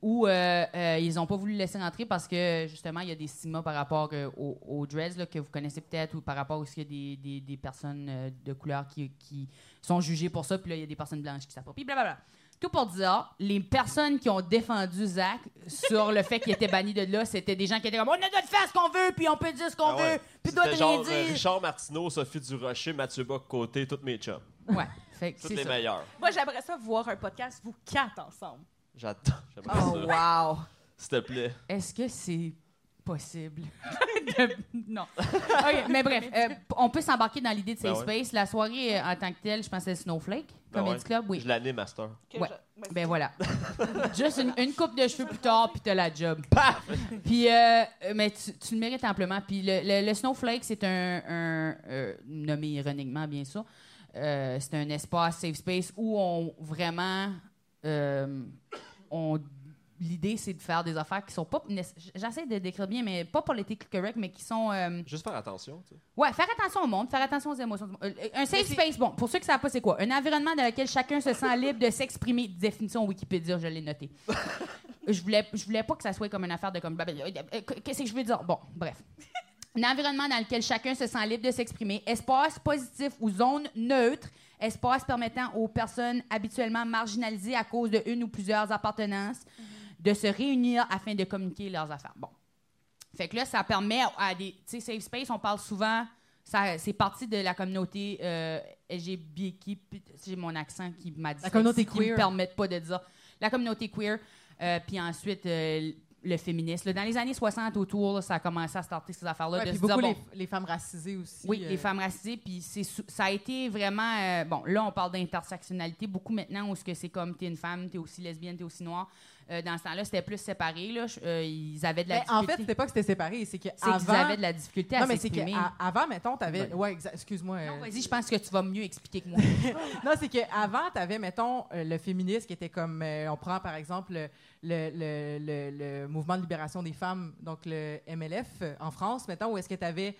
Speaker 4: Où euh, euh, ils n'ont pas voulu le laisser rentrer parce que justement, il y a des stigmas par rapport euh, aux, aux dreads là, que vous connaissez peut-être ou par rapport aussi à des, des, des personnes euh, de couleur qui, qui sont jugées pour ça. Puis là, il y a des personnes blanches qui savent pas. Puis blablabla. Tout pour dire, les personnes qui ont défendu Zach sur le fait qu'il était banni de là, c'était des gens qui étaient comme on a de faire ce qu'on veut, puis on peut dire ce qu'on
Speaker 2: Ah ouais.
Speaker 4: veut, puis doit
Speaker 2: C'était
Speaker 4: rien
Speaker 2: genre euh,
Speaker 4: dire.
Speaker 2: Richard Martineau, Sophie Durocher, Mathieu Bock côté, tous mes chums.
Speaker 4: Ouais, fait que
Speaker 2: Tous
Speaker 4: c'est
Speaker 2: les
Speaker 4: ça.
Speaker 2: meilleurs.
Speaker 6: Moi, j'aimerais ça voir un podcast, vous quatre ensemble.
Speaker 2: J'attends. J'aimerais
Speaker 5: Oh,
Speaker 2: ça.
Speaker 5: wow!
Speaker 2: S'il te plaît.
Speaker 4: Est-ce que c'est possible? De- Non. OK, mais bref, euh, on peut s'embarquer dans l'idée de
Speaker 2: Ben
Speaker 4: Safe
Speaker 2: ouais.
Speaker 4: Space. La soirée, euh, en tant que telle, je c'est Snowflake,
Speaker 2: Ben
Speaker 4: Comedy
Speaker 2: ouais.
Speaker 4: Club, oui.
Speaker 2: Je l'anime, Master.
Speaker 6: Que
Speaker 4: Ouais.
Speaker 6: je- ouais,
Speaker 4: Ben voilà. Juste une, une coupe de cheveux plus tard, puis t'as la job. Puis, euh, mais tu, tu le mérites amplement. Puis le, le- le Snowflake, c'est un, un, euh, nommé ironiquement, bien sûr, euh, c'est un espace safe space où on vraiment, euh, on L'idée, c'est de faire des affaires qui sont pas. J'essaie de décrire bien, mais pas politiquement correct, mais qui sont. euh,
Speaker 2: Juste faire attention, tu sais.
Speaker 4: Ouais, faire attention au monde, faire attention aux émotions. du monde. Euh, Un safe space, bon, pour ceux qui ne savent pas c'est quoi, un environnement dans lequel chacun se sent libre de s'exprimer. Définition Wikipédia, je l'ai noté. je voulais, je voulais pas que ça soit comme une affaire de comme. blablabla. Euh, Qu'est-ce que je veux dire? Bon, bref. Un environnement dans lequel chacun se sent libre de s'exprimer. Espace positif ou zone neutre. Espace permettant aux personnes habituellement marginalisées à cause de une ou plusieurs appartenances de se réunir afin de communiquer leurs affaires. Bon. Fait que là, ça permet à des. Tu sais, Safe Space, on parle souvent. ça- C'est parti de la communauté euh, LGBTQ. J'ai mon accent qui m'a dit.
Speaker 3: La communauté
Speaker 4: qui me
Speaker 3: queer.
Speaker 4: permettent pas de dire. La communauté queer. euh, puis ensuite, euh, le féminisme. Là, dans les années 60, autour, là, ça a commencé à starter ces affaires-là.
Speaker 3: Ouais, puis
Speaker 4: se dire,
Speaker 3: beaucoup
Speaker 4: bon,
Speaker 3: les, les femmes racisées aussi.
Speaker 4: oui,
Speaker 3: euh,
Speaker 4: les femmes racisées, puis ça a été vraiment euh, bon. Là, on parle d'intersectionnalité beaucoup maintenant, où c'est comme t'es une femme, t'es aussi lesbienne, t'es aussi noire. Euh, dans ce temps-là, c'était plus séparé. Là. Euh, ils avaient de la
Speaker 3: Mais en fait,
Speaker 4: difficulté.
Speaker 3: c'était pas que c'était séparé, c'est
Speaker 4: c'est qu'ils
Speaker 3: qu'avant.
Speaker 4: avaient de la difficulté à
Speaker 3: Non, mais c'est
Speaker 4: s'exprimer.
Speaker 3: qu'avant, mettons, t'avais.
Speaker 4: Ouais.
Speaker 3: Ouais, excuse-moi. euh,
Speaker 4: Non, Vas-y, je pense que tu vas mieux expliquer que moi.
Speaker 3: Non, c'est qu'avant, tu avais, mettons, le féminisme qui était comme. on prend par exemple le, le, le- le- mouvement de libération des femmes, donc le MLF en France, mettons, où est-ce que tu avais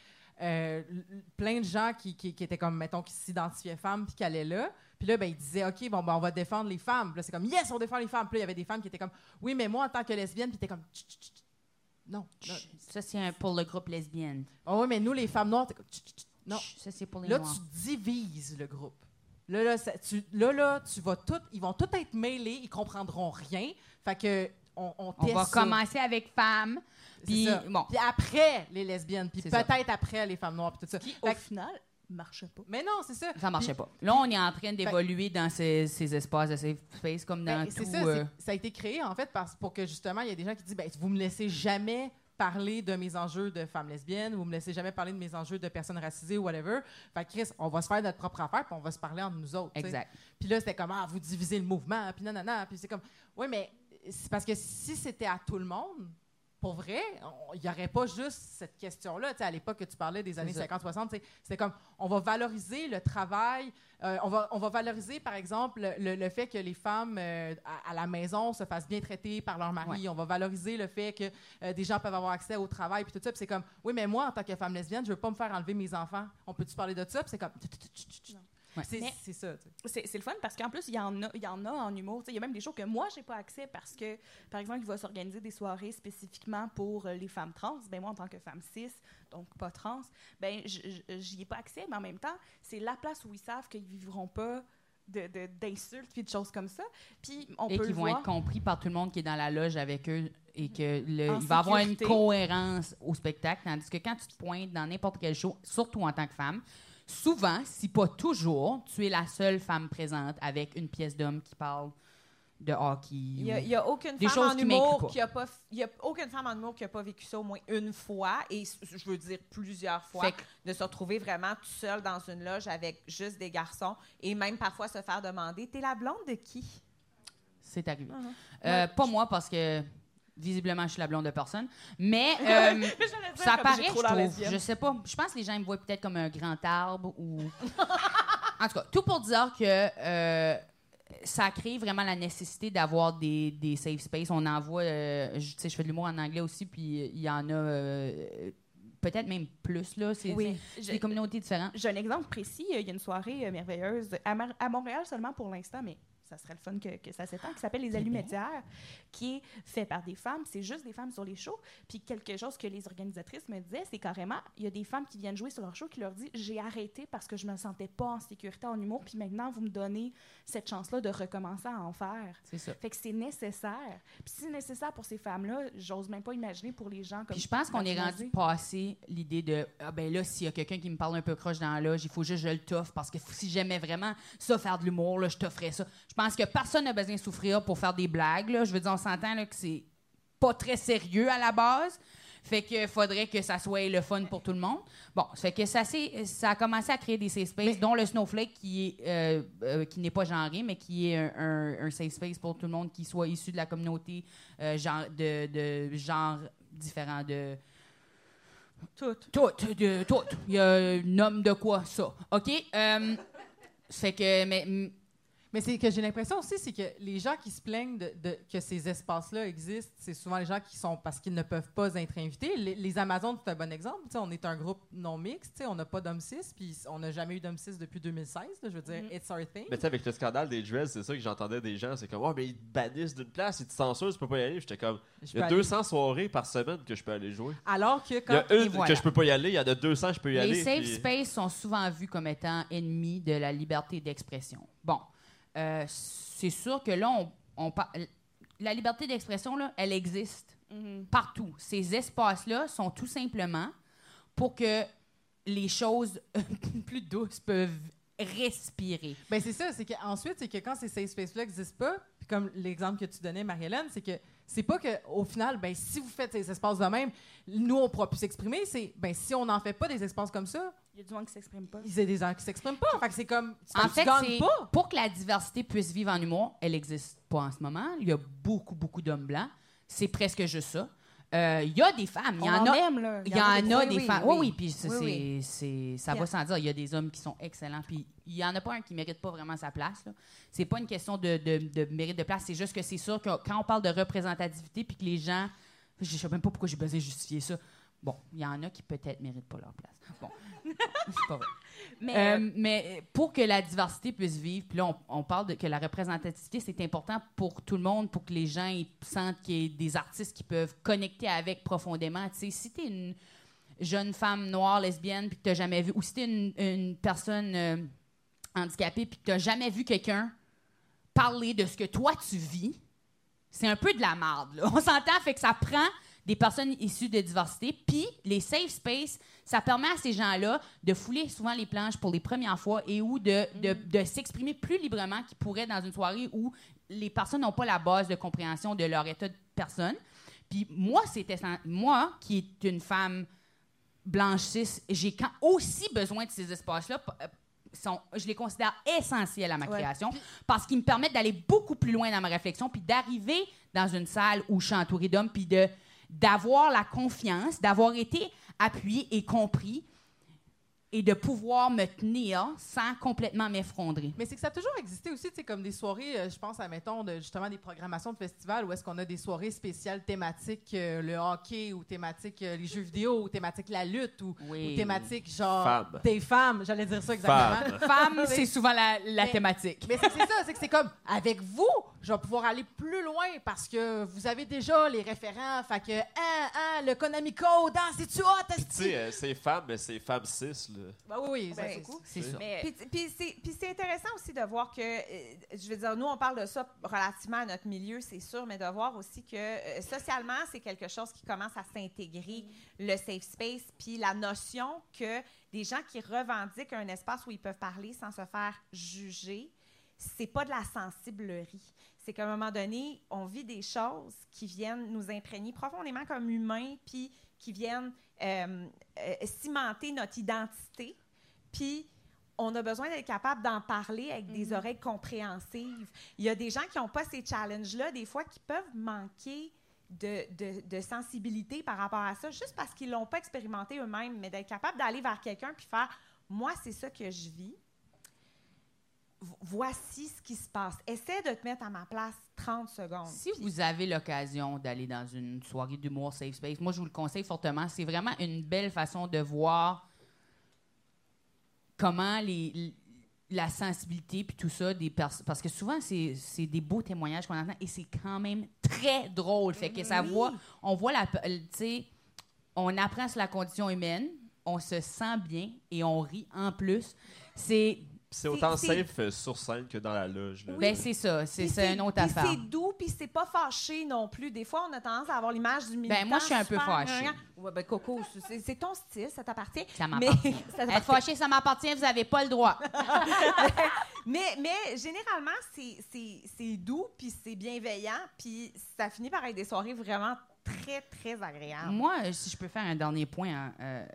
Speaker 3: plein de gens qui, qui- qui étaient comme, mettons, qui s'identifiaient femmes puis qui allaient là. Puis là, ben, ils disaient, OK, bon, ben, on va défendre les femmes. Puis là, c'est comme, yes, on défend les femmes. Puis là, il y avait des femmes qui étaient comme, oui, mais moi, en tant que lesbienne, puis t'es comme, Tch, tch, tch, tch. non.
Speaker 4: ça, c'est pour le groupe lesbienne.
Speaker 3: Oh, oui, mais nous, les femmes noires, t'es comme, non.
Speaker 4: Ça, c'est pour les
Speaker 3: Là,
Speaker 4: noirs.
Speaker 3: tu divises le groupe. Là, là, ça- tu, là, là, tu vas tout, ils vont tous être mêlés, ils comprendront rien. Fait que on, on
Speaker 4: On va
Speaker 3: ça.
Speaker 4: commencer avec femmes. Puis, bon.
Speaker 3: Après, les lesbiennes, puis peut-être après, les femmes noires, puis tout ça.
Speaker 6: Qui, au final, marche pas.
Speaker 3: mais non, c'est ça.
Speaker 4: Ça marchait
Speaker 3: Puis-
Speaker 4: pas. Là, on est en train d'évoluer dans ces, ces espaces de safe space comme dans
Speaker 3: ben,
Speaker 4: tout.
Speaker 3: c'est ça,
Speaker 4: euh,
Speaker 3: c'est- ça a été créé, en fait, parce, pour que, justement, il y a des gens qui disent, ben, vous me laissez jamais parler de mes enjeux de femmes lesbiennes, vous me laissez jamais parler de mes enjeux de personnes racisées ou whatever. Fait que, Chris, on va se faire notre propre affaire, puis on va se parler entre nous autres.
Speaker 4: Exact.
Speaker 3: Puis là, c'était comme, ah, vous divisez le mouvement, puis non, non, non. Puis c'est comme, oui, mais c'est parce que si c'était à tout le monde, pour vrai, on- il n'y aurait pas juste cette question-là. Tu sais, à l'époque que tu parlais des années
Speaker 4: ça.
Speaker 3: 50-60, tu sais, c'était comme, on va valoriser le travail, euh, on, va, on va valoriser, par exemple, le, le fait que les femmes euh, à, à la maison se fassent bien traiter par leur mari. On va valoriser le fait que euh, des gens peuvent avoir accès au travail, puis tout ça. C'est comme, oui, mais moi, en tant que femme lesbienne, je veux pas me faire enlever mes enfants. On peut-tu parler de ça? C'est comme, C'est ça.
Speaker 6: C'est le fun parce qu'en plus, il y en a, il y en a en humour. Il y a même des shows que moi, j'ai pas accès parce que, par exemple, il va s'organiser des soirées spécifiquement pour euh, les femmes trans. Ben moi, en tant que femme cis, donc pas trans, ben j'y ai pas accès, mais en même temps, c'est la place où ils savent qu'ils vivront pas de- de- d'insultes puis de choses comme ça. Puis on
Speaker 4: et
Speaker 6: peut
Speaker 4: qui vont
Speaker 6: voir.
Speaker 4: être compris par tout le monde qui est dans la loge avec eux et que le, il va y avoir une cohérence au spectacle. Tandis que quand tu te pointes dans n'importe quel show, surtout en tant que femme, souvent, si pas toujours, tu es la seule femme présente avec une pièce d'homme qui parle de hockey.
Speaker 5: Il y a, y a aucune femme en humour qui a pas, y a aucune femme en humour qui a pas vécu ça au moins une fois et je veux dire plusieurs fois
Speaker 4: que-
Speaker 5: de se retrouver vraiment tout seul dans une loge avec juste des garçons et même parfois se faire demander t'es la blonde de qui
Speaker 4: C'est arrivé. Euh, Pas moi, parce que visiblement, je suis la blonde de personne. Mais euh, ça paraît, je trouve. Je sais pas. Je pense que les gens me voient peut-être comme un grand arbre ou. en tout cas, tout pour dire que euh, ça crée vraiment la nécessité d'avoir des, des safe space. On en voit. euh, je, tu sais, je fais de l'humour en anglais aussi, puis il y en a. euh, Peut-être même plus, là. C'est
Speaker 6: Oui.
Speaker 4: des communautés différentes.
Speaker 6: J'ai un exemple précis. Il y a une soirée merveilleuse à, Mar- à Montréal seulement pour l'instant, mais ça serait le fun que, que ça s'étend, qui s'appelle Les Allumetières, qui est fait par des femmes. C'est juste des femmes sur les shows. Puis quelque chose que les organisatrices me disaient, c'est carrément, il y a des femmes qui viennent jouer sur leur show qui leur disent J'ai arrêté parce que je me sentais pas en sécurité en humour, puis maintenant vous me donnez cette chance-là de recommencer à en faire.
Speaker 4: C'est ça.
Speaker 6: Fait que c'est nécessaire. Puis si c'est nécessaire pour ces femmes-là, j'ose même pas imaginer pour les gens comme
Speaker 4: Puis je pense qu'on est rendu passé l'idée de ah ben là s'il y a quelqu'un qui me parle un peu croche dans la loge, il faut juste je le toffe parce que si j'aimais vraiment ça faire de l'humour là, je t'offrais ça. Je pense que personne n'a besoin de souffrir pour faire des blagues là. Je veux dire on s'entend que c'est pas très sérieux à la base. Fait que faudrait que ça soit le fun pour tout le monde. Bon, ça fait que ça, ça a commencé à créer des safe space, dont le Snowflake qui est euh, euh, qui n'est pas genré, mais qui est un, un- un safe space pour tout le monde qui soit issu de la communauté euh, genre de, de genre différent de
Speaker 6: Tout.
Speaker 4: tout, de, tout. Il y a un homme de quoi, ça. OK? Fait que, mais,
Speaker 3: Mais c'est que j'ai l'impression aussi, c'est que les gens qui se plaignent de, de- que ces espaces-là existent, c'est souvent les gens qui sont parce qu'ils ne peuvent pas être invités. Les, les Amazones, c'est un bon exemple. On est un groupe non mixte, on n'a pas d'hommes cis, puis on n'a jamais eu d'hommes cis depuis 2016. là, je veux dire,
Speaker 6: Mhm.
Speaker 3: it's our thing.
Speaker 2: Mais tu sais, avec le scandale des dreads, c'est ça que j'entendais des gens. C'est comme, oh, mais ils te bannissent d'une place, ils te censurent, tu peux pas y aller. J'étais comme, il y a
Speaker 3: peux aller.
Speaker 2: 200 soirées par semaine que je peux aller jouer.
Speaker 3: Alors que
Speaker 2: Il y
Speaker 3: quand.
Speaker 2: a une
Speaker 4: voilà.
Speaker 2: que je peux pas y aller, il y en a 200 je peux y
Speaker 4: les
Speaker 2: aller.
Speaker 4: safe
Speaker 2: puis-
Speaker 4: spaces sont souvent vus comme étant ennemis de la liberté d'expression. Bon, euh, c'est sûr que là, on, la liberté d'expression, elle existe
Speaker 6: Mhm.
Speaker 4: partout. Ces espaces-là sont tout simplement pour que les choses plus douces peuvent respirer.
Speaker 3: Ben c'est ça, c'est qu'ensuite, c'est que quand ces safe spaces-là n'existent pas, puis comme l'exemple que tu donnais, Marie-Hélène, c'est que c'est pas que au final, ben si vous faites ces espaces de même, nous, on pourra plus s'exprimer. C'est, ben si on n'en fait pas des espaces comme ça,
Speaker 6: y a du monde qui s'exprime pas.
Speaker 3: il y a des gens qui s'expriment pas. Fait que c'est comme,
Speaker 4: En fait,
Speaker 3: tu gagnes
Speaker 4: c'est
Speaker 3: pas.
Speaker 4: pour que la diversité puisse vivre en humour, elle n'existe pas en ce moment. Il y a beaucoup, beaucoup d'hommes blancs. C'est presque juste ça. Euh, Il y a des femmes. Il y en
Speaker 6: en
Speaker 4: a.
Speaker 6: là.
Speaker 4: Il y en a
Speaker 5: Oui,
Speaker 4: des
Speaker 5: oui,
Speaker 4: femmes.
Speaker 5: oui.
Speaker 4: Oui, oui, puis c'est,
Speaker 5: Oui, oui.
Speaker 4: c'est- c'est- ça va sans dire. Il y a des hommes qui sont excellents, puis il y en a pas un qui mérite pas vraiment sa place. Là. C'est pas une question de, de- de mérite de place, c'est juste que c'est sûr que quand on parle de représentativité, puis que les gens, je sais même pas pourquoi j'ai besoin de justifier ça. Bon, il y en a qui peut-être méritent pas leur place. Bon, c'est pas vrai.
Speaker 6: Mais
Speaker 4: Euh, mais pour que la diversité puisse vivre, puis là, on, on parle de que la représentativité, c'est important pour tout le monde, pour que les gens ils sentent qu'il y ait des artistes qui peuvent connecter avec profondément. Tu sais, si tu es une jeune femme noire, lesbienne, puis que tu n'as jamais vu, ou si tu es une, une personne euh, handicapée, puis que tu n'as jamais vu quelqu'un parler de ce que toi, tu vis, c'est un peu de la merde. là. On s'entend, fait que ça prend des personnes issues de diversité. Puis les safe space, ça permet à ces gens-là de fouler souvent les planches pour les premières fois et ou de, de, de s'exprimer plus librement qu'ils pourraient dans une soirée où les personnes n'ont pas la base de compréhension de leur état de personne. Puis moi, c'était moi qui est une femme blanche cis, j'ai aussi besoin de ces espaces-là. euh, sont- je les considère essentiels à ma
Speaker 5: Ouais.
Speaker 4: création parce qu'ils me permettent d'aller beaucoup plus loin dans ma réflexion puis d'arriver dans une salle où je suis entourée d'hommes puis de d'avoir la confiance, d'avoir été appuyé et compris et de pouvoir me tenir sans complètement m'effondrer.
Speaker 3: Mais c'est que ça a toujours existé aussi, tu sais, comme des soirées, euh, je pense à, mettons, de, justement des programmations de festivals où est-ce qu'on a des soirées spéciales thématiques euh, le hockey ou thématiques euh, les jeux vidéo ou thématiques la lutte ou,
Speaker 4: Oui,
Speaker 3: ou thématiques genre
Speaker 2: Femmes.
Speaker 3: des femmes, j'allais dire ça exactement.
Speaker 2: Femmes.
Speaker 4: Femme, c'est souvent la, la
Speaker 3: Mais-
Speaker 4: thématique.
Speaker 3: Mais c'est ça, c'est que c'est comme avec vous, je vais pouvoir aller plus loin parce que vous avez déjà les référents. Fait que, hein, hein, le Konami Code, hein, c'est-tu hot,
Speaker 2: Tu sais, euh, c'est femmes, mais c'est femmes cis, là.
Speaker 3: Ben oui, oui, ça,
Speaker 5: Ben,
Speaker 3: c'est
Speaker 4: ça.
Speaker 6: Mais
Speaker 5: Puis, puis c'est, puis c'est intéressant aussi de voir que, euh, je veux dire, nous, on parle de ça relativement à notre milieu, c'est sûr, mais de voir aussi que euh, socialement, c'est quelque chose qui commence à s'intégrer, le safe space, puis la notion que des gens qui revendiquent un espace où ils peuvent parler sans se faire juger, c'est pas de la sensiblerie. C'est qu'à un moment donné, on vit des choses qui viennent nous imprégner profondément comme humains, puis qui viennent euh, euh, cimenter notre identité. Puis on a besoin d'être capable d'en parler avec des oreilles compréhensives. Il y a des gens qui n'ont pas ces challenges-là, des fois, qui peuvent manquer de, de- de sensibilité par rapport à ça, juste parce qu'ils ne l'ont pas expérimenté eux-mêmes, mais d'être capable d'aller vers quelqu'un puis faire Moi, c'est ça que je vis. Vo- Voici ce qui se passe. Essaie de te mettre à ma place 30 secondes.
Speaker 4: Si vous avez l'occasion d'aller dans une soirée d'humour safe space, moi je vous le conseille fortement. C'est vraiment une belle façon de voir comment les, la sensibilité puis tout ça des personnes parce que souvent c'est c'est des beaux témoignages qu'on entend et c'est quand même très drôle. Fait que ça
Speaker 5: Oui.
Speaker 4: voit, on voit la, tu sais, on apprend sur la condition humaine, on se sent bien et on rit en plus. C'est
Speaker 2: C'est autant safe euh, sur scène que dans la loge. Là.
Speaker 4: ben c'est ça, c'est une autre affaire.
Speaker 5: c'est doux, puis c'est pas fâché non plus. Des fois, on a tendance à avoir l'image du militant.
Speaker 4: Ben, moi, je suis un peu fâchée.
Speaker 5: Ouais, ben, Coco, c'est- ton style, ça t'appartient.
Speaker 4: Ça m'appartient. Être
Speaker 5: t'appartient.
Speaker 4: fâché, ça m'appartient, vous n'avez pas le droit.
Speaker 5: mais, mais généralement, c'est- c'est c'est doux, puis c'est bienveillant, puis ça finit par être des soirées vraiment très, très agréables.
Speaker 4: Moi, si je peux faire un dernier point hein, euh,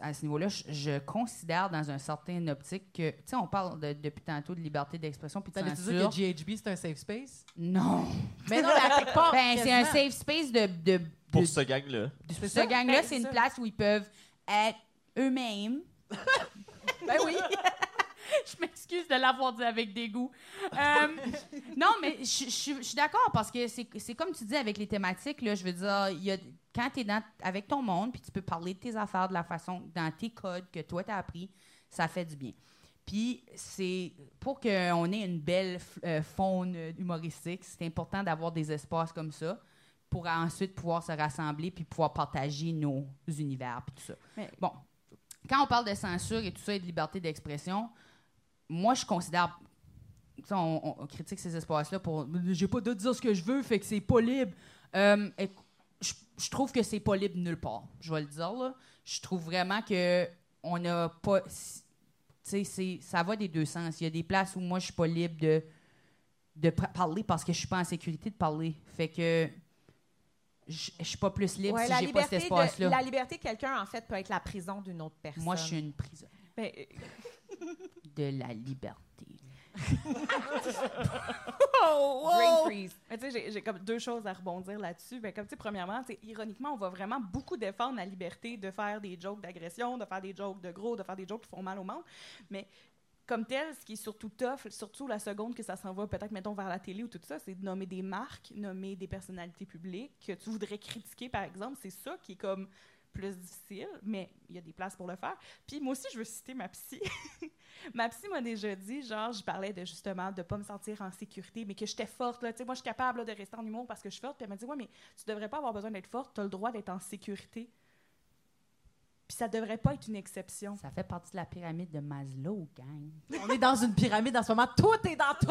Speaker 4: à ce niveau-là, je, je considère dans un certain optique que, tu sais, on parle de- depuis tantôt de liberté d'expression puis de
Speaker 3: dire que GHB, c'est un safe space?
Speaker 4: Non.
Speaker 3: Mais non, mais à quelque part,
Speaker 4: Ben, c'est un safe space de, de, de,
Speaker 2: Pour ce gang-là.
Speaker 4: ce gang-là.
Speaker 6: Ben,
Speaker 4: c'est une place où ils peuvent être eux-mêmes.
Speaker 3: Ben oui.
Speaker 4: je m'excuse de l'avoir dit avec dégoût. Euh, non, mais je- je je suis d'accord parce que c'est comme tu dis avec les thématiques, là, je veux dire, il y a, quand tu es avec ton monde, puis tu peux parler de tes affaires de la façon, dans tes codes que toi, tu as appris, ça fait du bien. Puis, c'est pour qu'on ait une belle euh, faune humoristique, c'est important d'avoir des espaces comme ça pour ensuite pouvoir se rassembler puis pouvoir partager nos univers puis tout ça.
Speaker 6: Mais-
Speaker 4: Bon, quand on parle de censure et tout ça et de liberté d'expression, moi, je considère. On, critique ces espaces-là pour. J'ai pas de dire ce que je veux, fait que c'est pas libre. Euh, je, je trouve que c'est pas libre nulle part. Je vais le dire, là. Je trouve vraiment que on n'a pas. Tu sais, ça va des deux sens. Il y a des places où moi, je suis pas libre de, de parler parce que je suis pas en sécurité de parler. Fait que. Je suis pas plus libre
Speaker 5: Ouais,
Speaker 4: si j'ai pas cet espace-là.
Speaker 5: la liberté de quelqu'un, en fait, peut être la prison d'une autre personne.
Speaker 4: Moi, je suis une prison
Speaker 6: Ben, euh,
Speaker 4: de la liberté.
Speaker 5: Brain freeze.
Speaker 6: Mais tu sais, j'ai- comme deux choses à rebondir là-dessus. Ben, comme tu sais, premièrement, tu sais, ironiquement, on va vraiment beaucoup défendre la liberté de faire des jokes d'agression, de faire des jokes de gros, de faire des jokes qui font mal au monde. Mais comme tel, ce qui est surtout tough, surtout la seconde que ça s'en va peut-être, mettons, vers la télé ou tout ça, c'est de nommer des marques, nommer des personnalités publiques que tu voudrais critiquer, par exemple. C'est ça qui est comme plus difficile, mais il y a des places pour le faire. Puis moi aussi, je veux citer ma psy. ma psy m'a déjà dit, genre, je parlais de justement de pas me sentir en sécurité, mais que j'étais forte. Là. Tu sais, moi, je suis capable là, de rester en humour parce que je suis forte. Puis elle m'a dit, ouais, mais tu devrais pas avoir besoin d'être forte, tu as le droit d'être en sécurité. Puis ça devrait pas être une exception.
Speaker 4: Ça fait partie de la pyramide de Maslow, gang.
Speaker 3: On est dans une pyramide en ce moment. Tout est dans tout.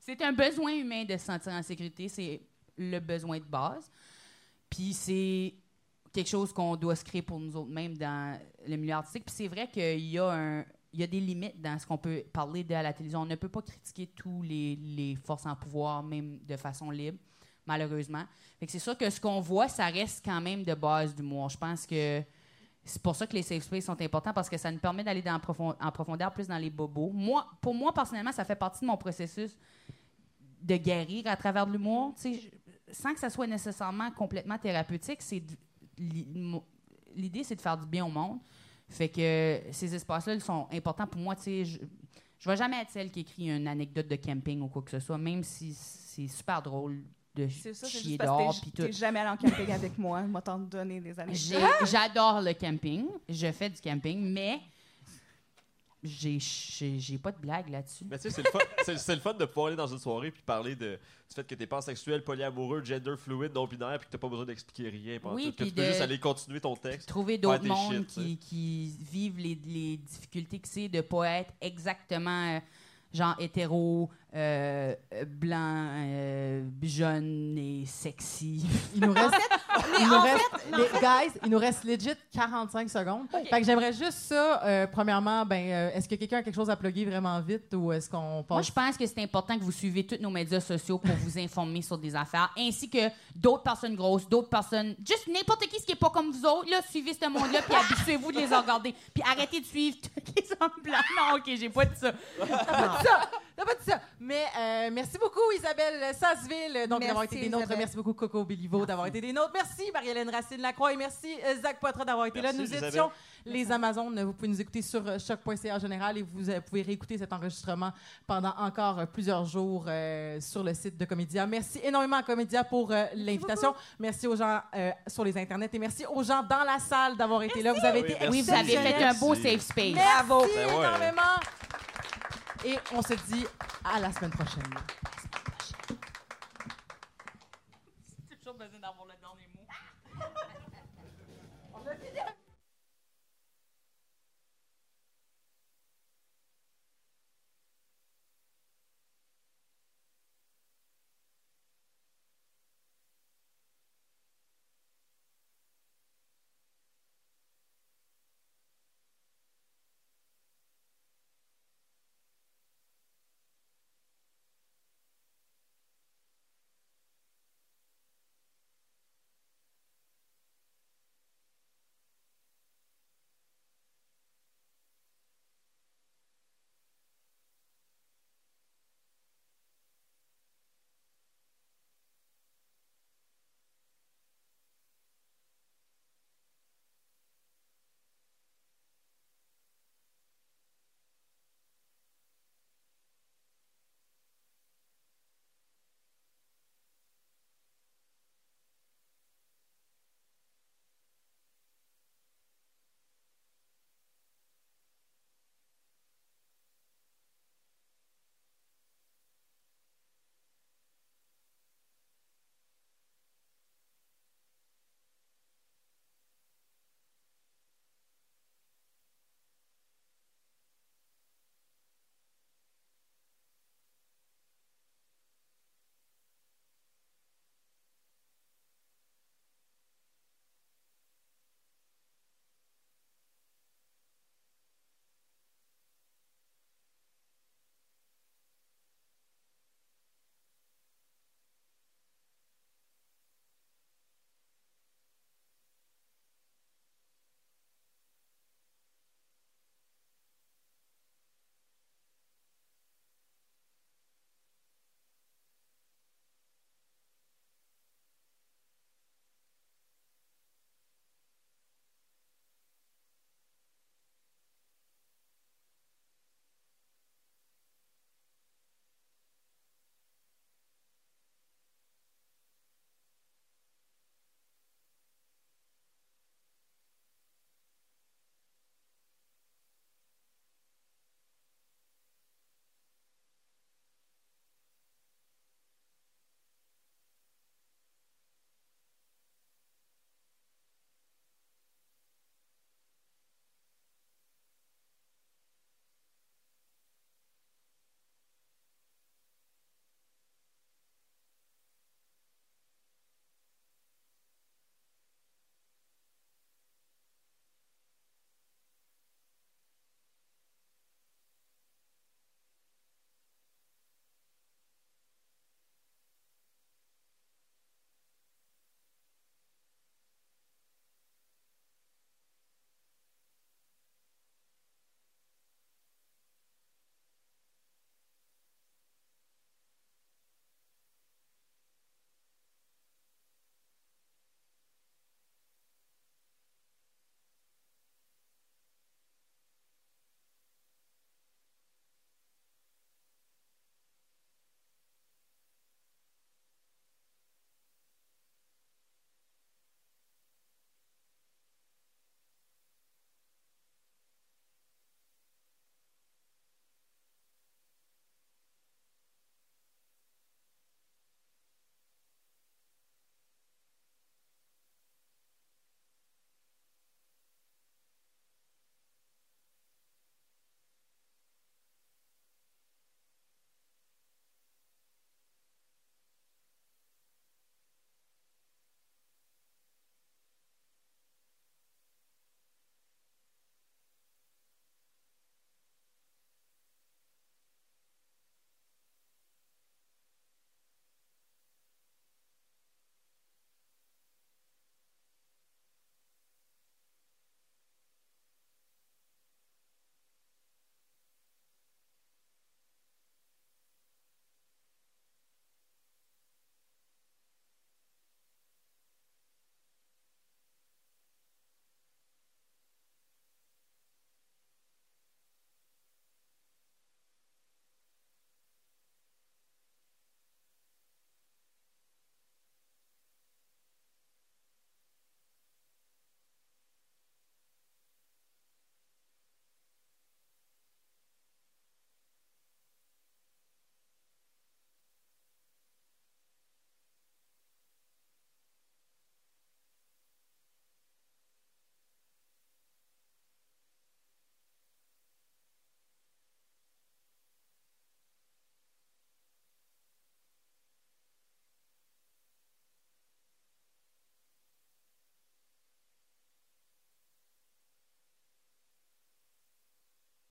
Speaker 4: C'est un besoin humain de se sentir en sécurité. C'est le besoin de base. Puis c'est quelque chose qu'on doit se créer pour nous autres mêmes dans le milieu artistique. Puis c'est vrai qu'il y a un il y a des limites dans ce qu'on peut parler de la télévision. On ne peut pas critiquer tous les, forces en pouvoir, même de façon libre, malheureusement. C'est sûr que ce qu'on voit, ça reste quand même de base d'humour. Je pense que c'est pour ça que les safe spaces sont importants parce que ça nous permet d'aller profond- en profondeur plus dans les bobos. Moi, pour moi, personnellement, ça fait partie de mon processus de guérir à travers l'humour. Tu sans que ça soit nécessairement complètement thérapeutique, c'est l'idée, c'est de faire du bien au monde. Fait que ces espaces-là, ils sont importants pour moi. Tu sais, je, je vais jamais être celle qui écrit une anecdote de camping ou quoi que ce soit, même si c'est super drôle de
Speaker 6: C'est ça, c'est
Speaker 4: chier dehors tout.
Speaker 6: t'es jamais allé en camping avec moi. Moi, t'en donner des.
Speaker 4: J'ai- J'adore le camping. Je fais du camping, mais j'ai- j'ai j'ai pas de blague là-dessus.
Speaker 2: Mais tu sais, c'est le, fun- c'est- c'est le fun de pouvoir aller dans une soirée puis parler de, du fait que t'es pansexuel, polyamoureux, gender fluide, non-binaire, puis que t'as pas besoin d'expliquer rien. pendant
Speaker 4: Oui,
Speaker 2: tout, que
Speaker 4: puis
Speaker 2: tu peux
Speaker 4: de-
Speaker 2: juste aller continuer ton texte.
Speaker 4: Trouver d'autres
Speaker 2: des
Speaker 4: mondes
Speaker 2: shit,
Speaker 4: qui, qui vivent les, les difficultés que c'est de pas être exactement euh, genre hétéro, euh, blanc, euh, jeune et sexy.
Speaker 3: Il nous reste,
Speaker 5: Mais
Speaker 3: il nous
Speaker 5: en
Speaker 3: reste
Speaker 5: fait, non,
Speaker 3: les- guys, il nous reste legit 45 secondes. Fait que j'aimerais juste ça. euh, premièrement, ben, euh, est-ce que quelqu'un a quelque chose à plugger vraiment vite ou est-ce qu'on
Speaker 4: Moi,
Speaker 3: passe
Speaker 4: je pense que c'est important que vous suivez tous nos médias sociaux pour vous informer sur des affaires, ainsi que d'autres personnes grosses, d'autres personnes, juste n'importe qui ce qui est pas comme vous autres. Là, suivez ce monde-là, puis habituez-vous de les regarder, puis arrêtez de suivre tous les hommes blancs. Non, ok, j'ai pas dit ça.
Speaker 3: ça. T'as pas dit ça. Mais euh, merci beaucoup, Isabelle Sasseville, donc
Speaker 5: Merci,
Speaker 3: d'avoir été des nôtres.
Speaker 5: Isabelle.
Speaker 3: Merci beaucoup, Coco Béliveau, d'avoir été des nôtres. Merci, Marie-Hélène Racine-Lacroix. Et merci, euh, Zach Poitras, d'avoir été
Speaker 2: Merci,
Speaker 3: là. Nous
Speaker 2: Isabelle.
Speaker 3: étions les Amazones. Vous pouvez nous écouter sur euh, choc.ca en général et vous euh, pouvez réécouter cet enregistrement pendant encore euh, plusieurs jours euh, sur le site de Comédia. Merci énormément à Comédia pour euh, l'invitation. Merci aux gens euh, sur les internets et merci aux gens dans la salle d'avoir été là. Vous avez
Speaker 2: Oui,
Speaker 3: été.
Speaker 4: Oui, vous avez fait un beau safe space.
Speaker 3: Merci
Speaker 2: Ben ouais.
Speaker 3: énormément. Et on se dit à la semaine prochaine.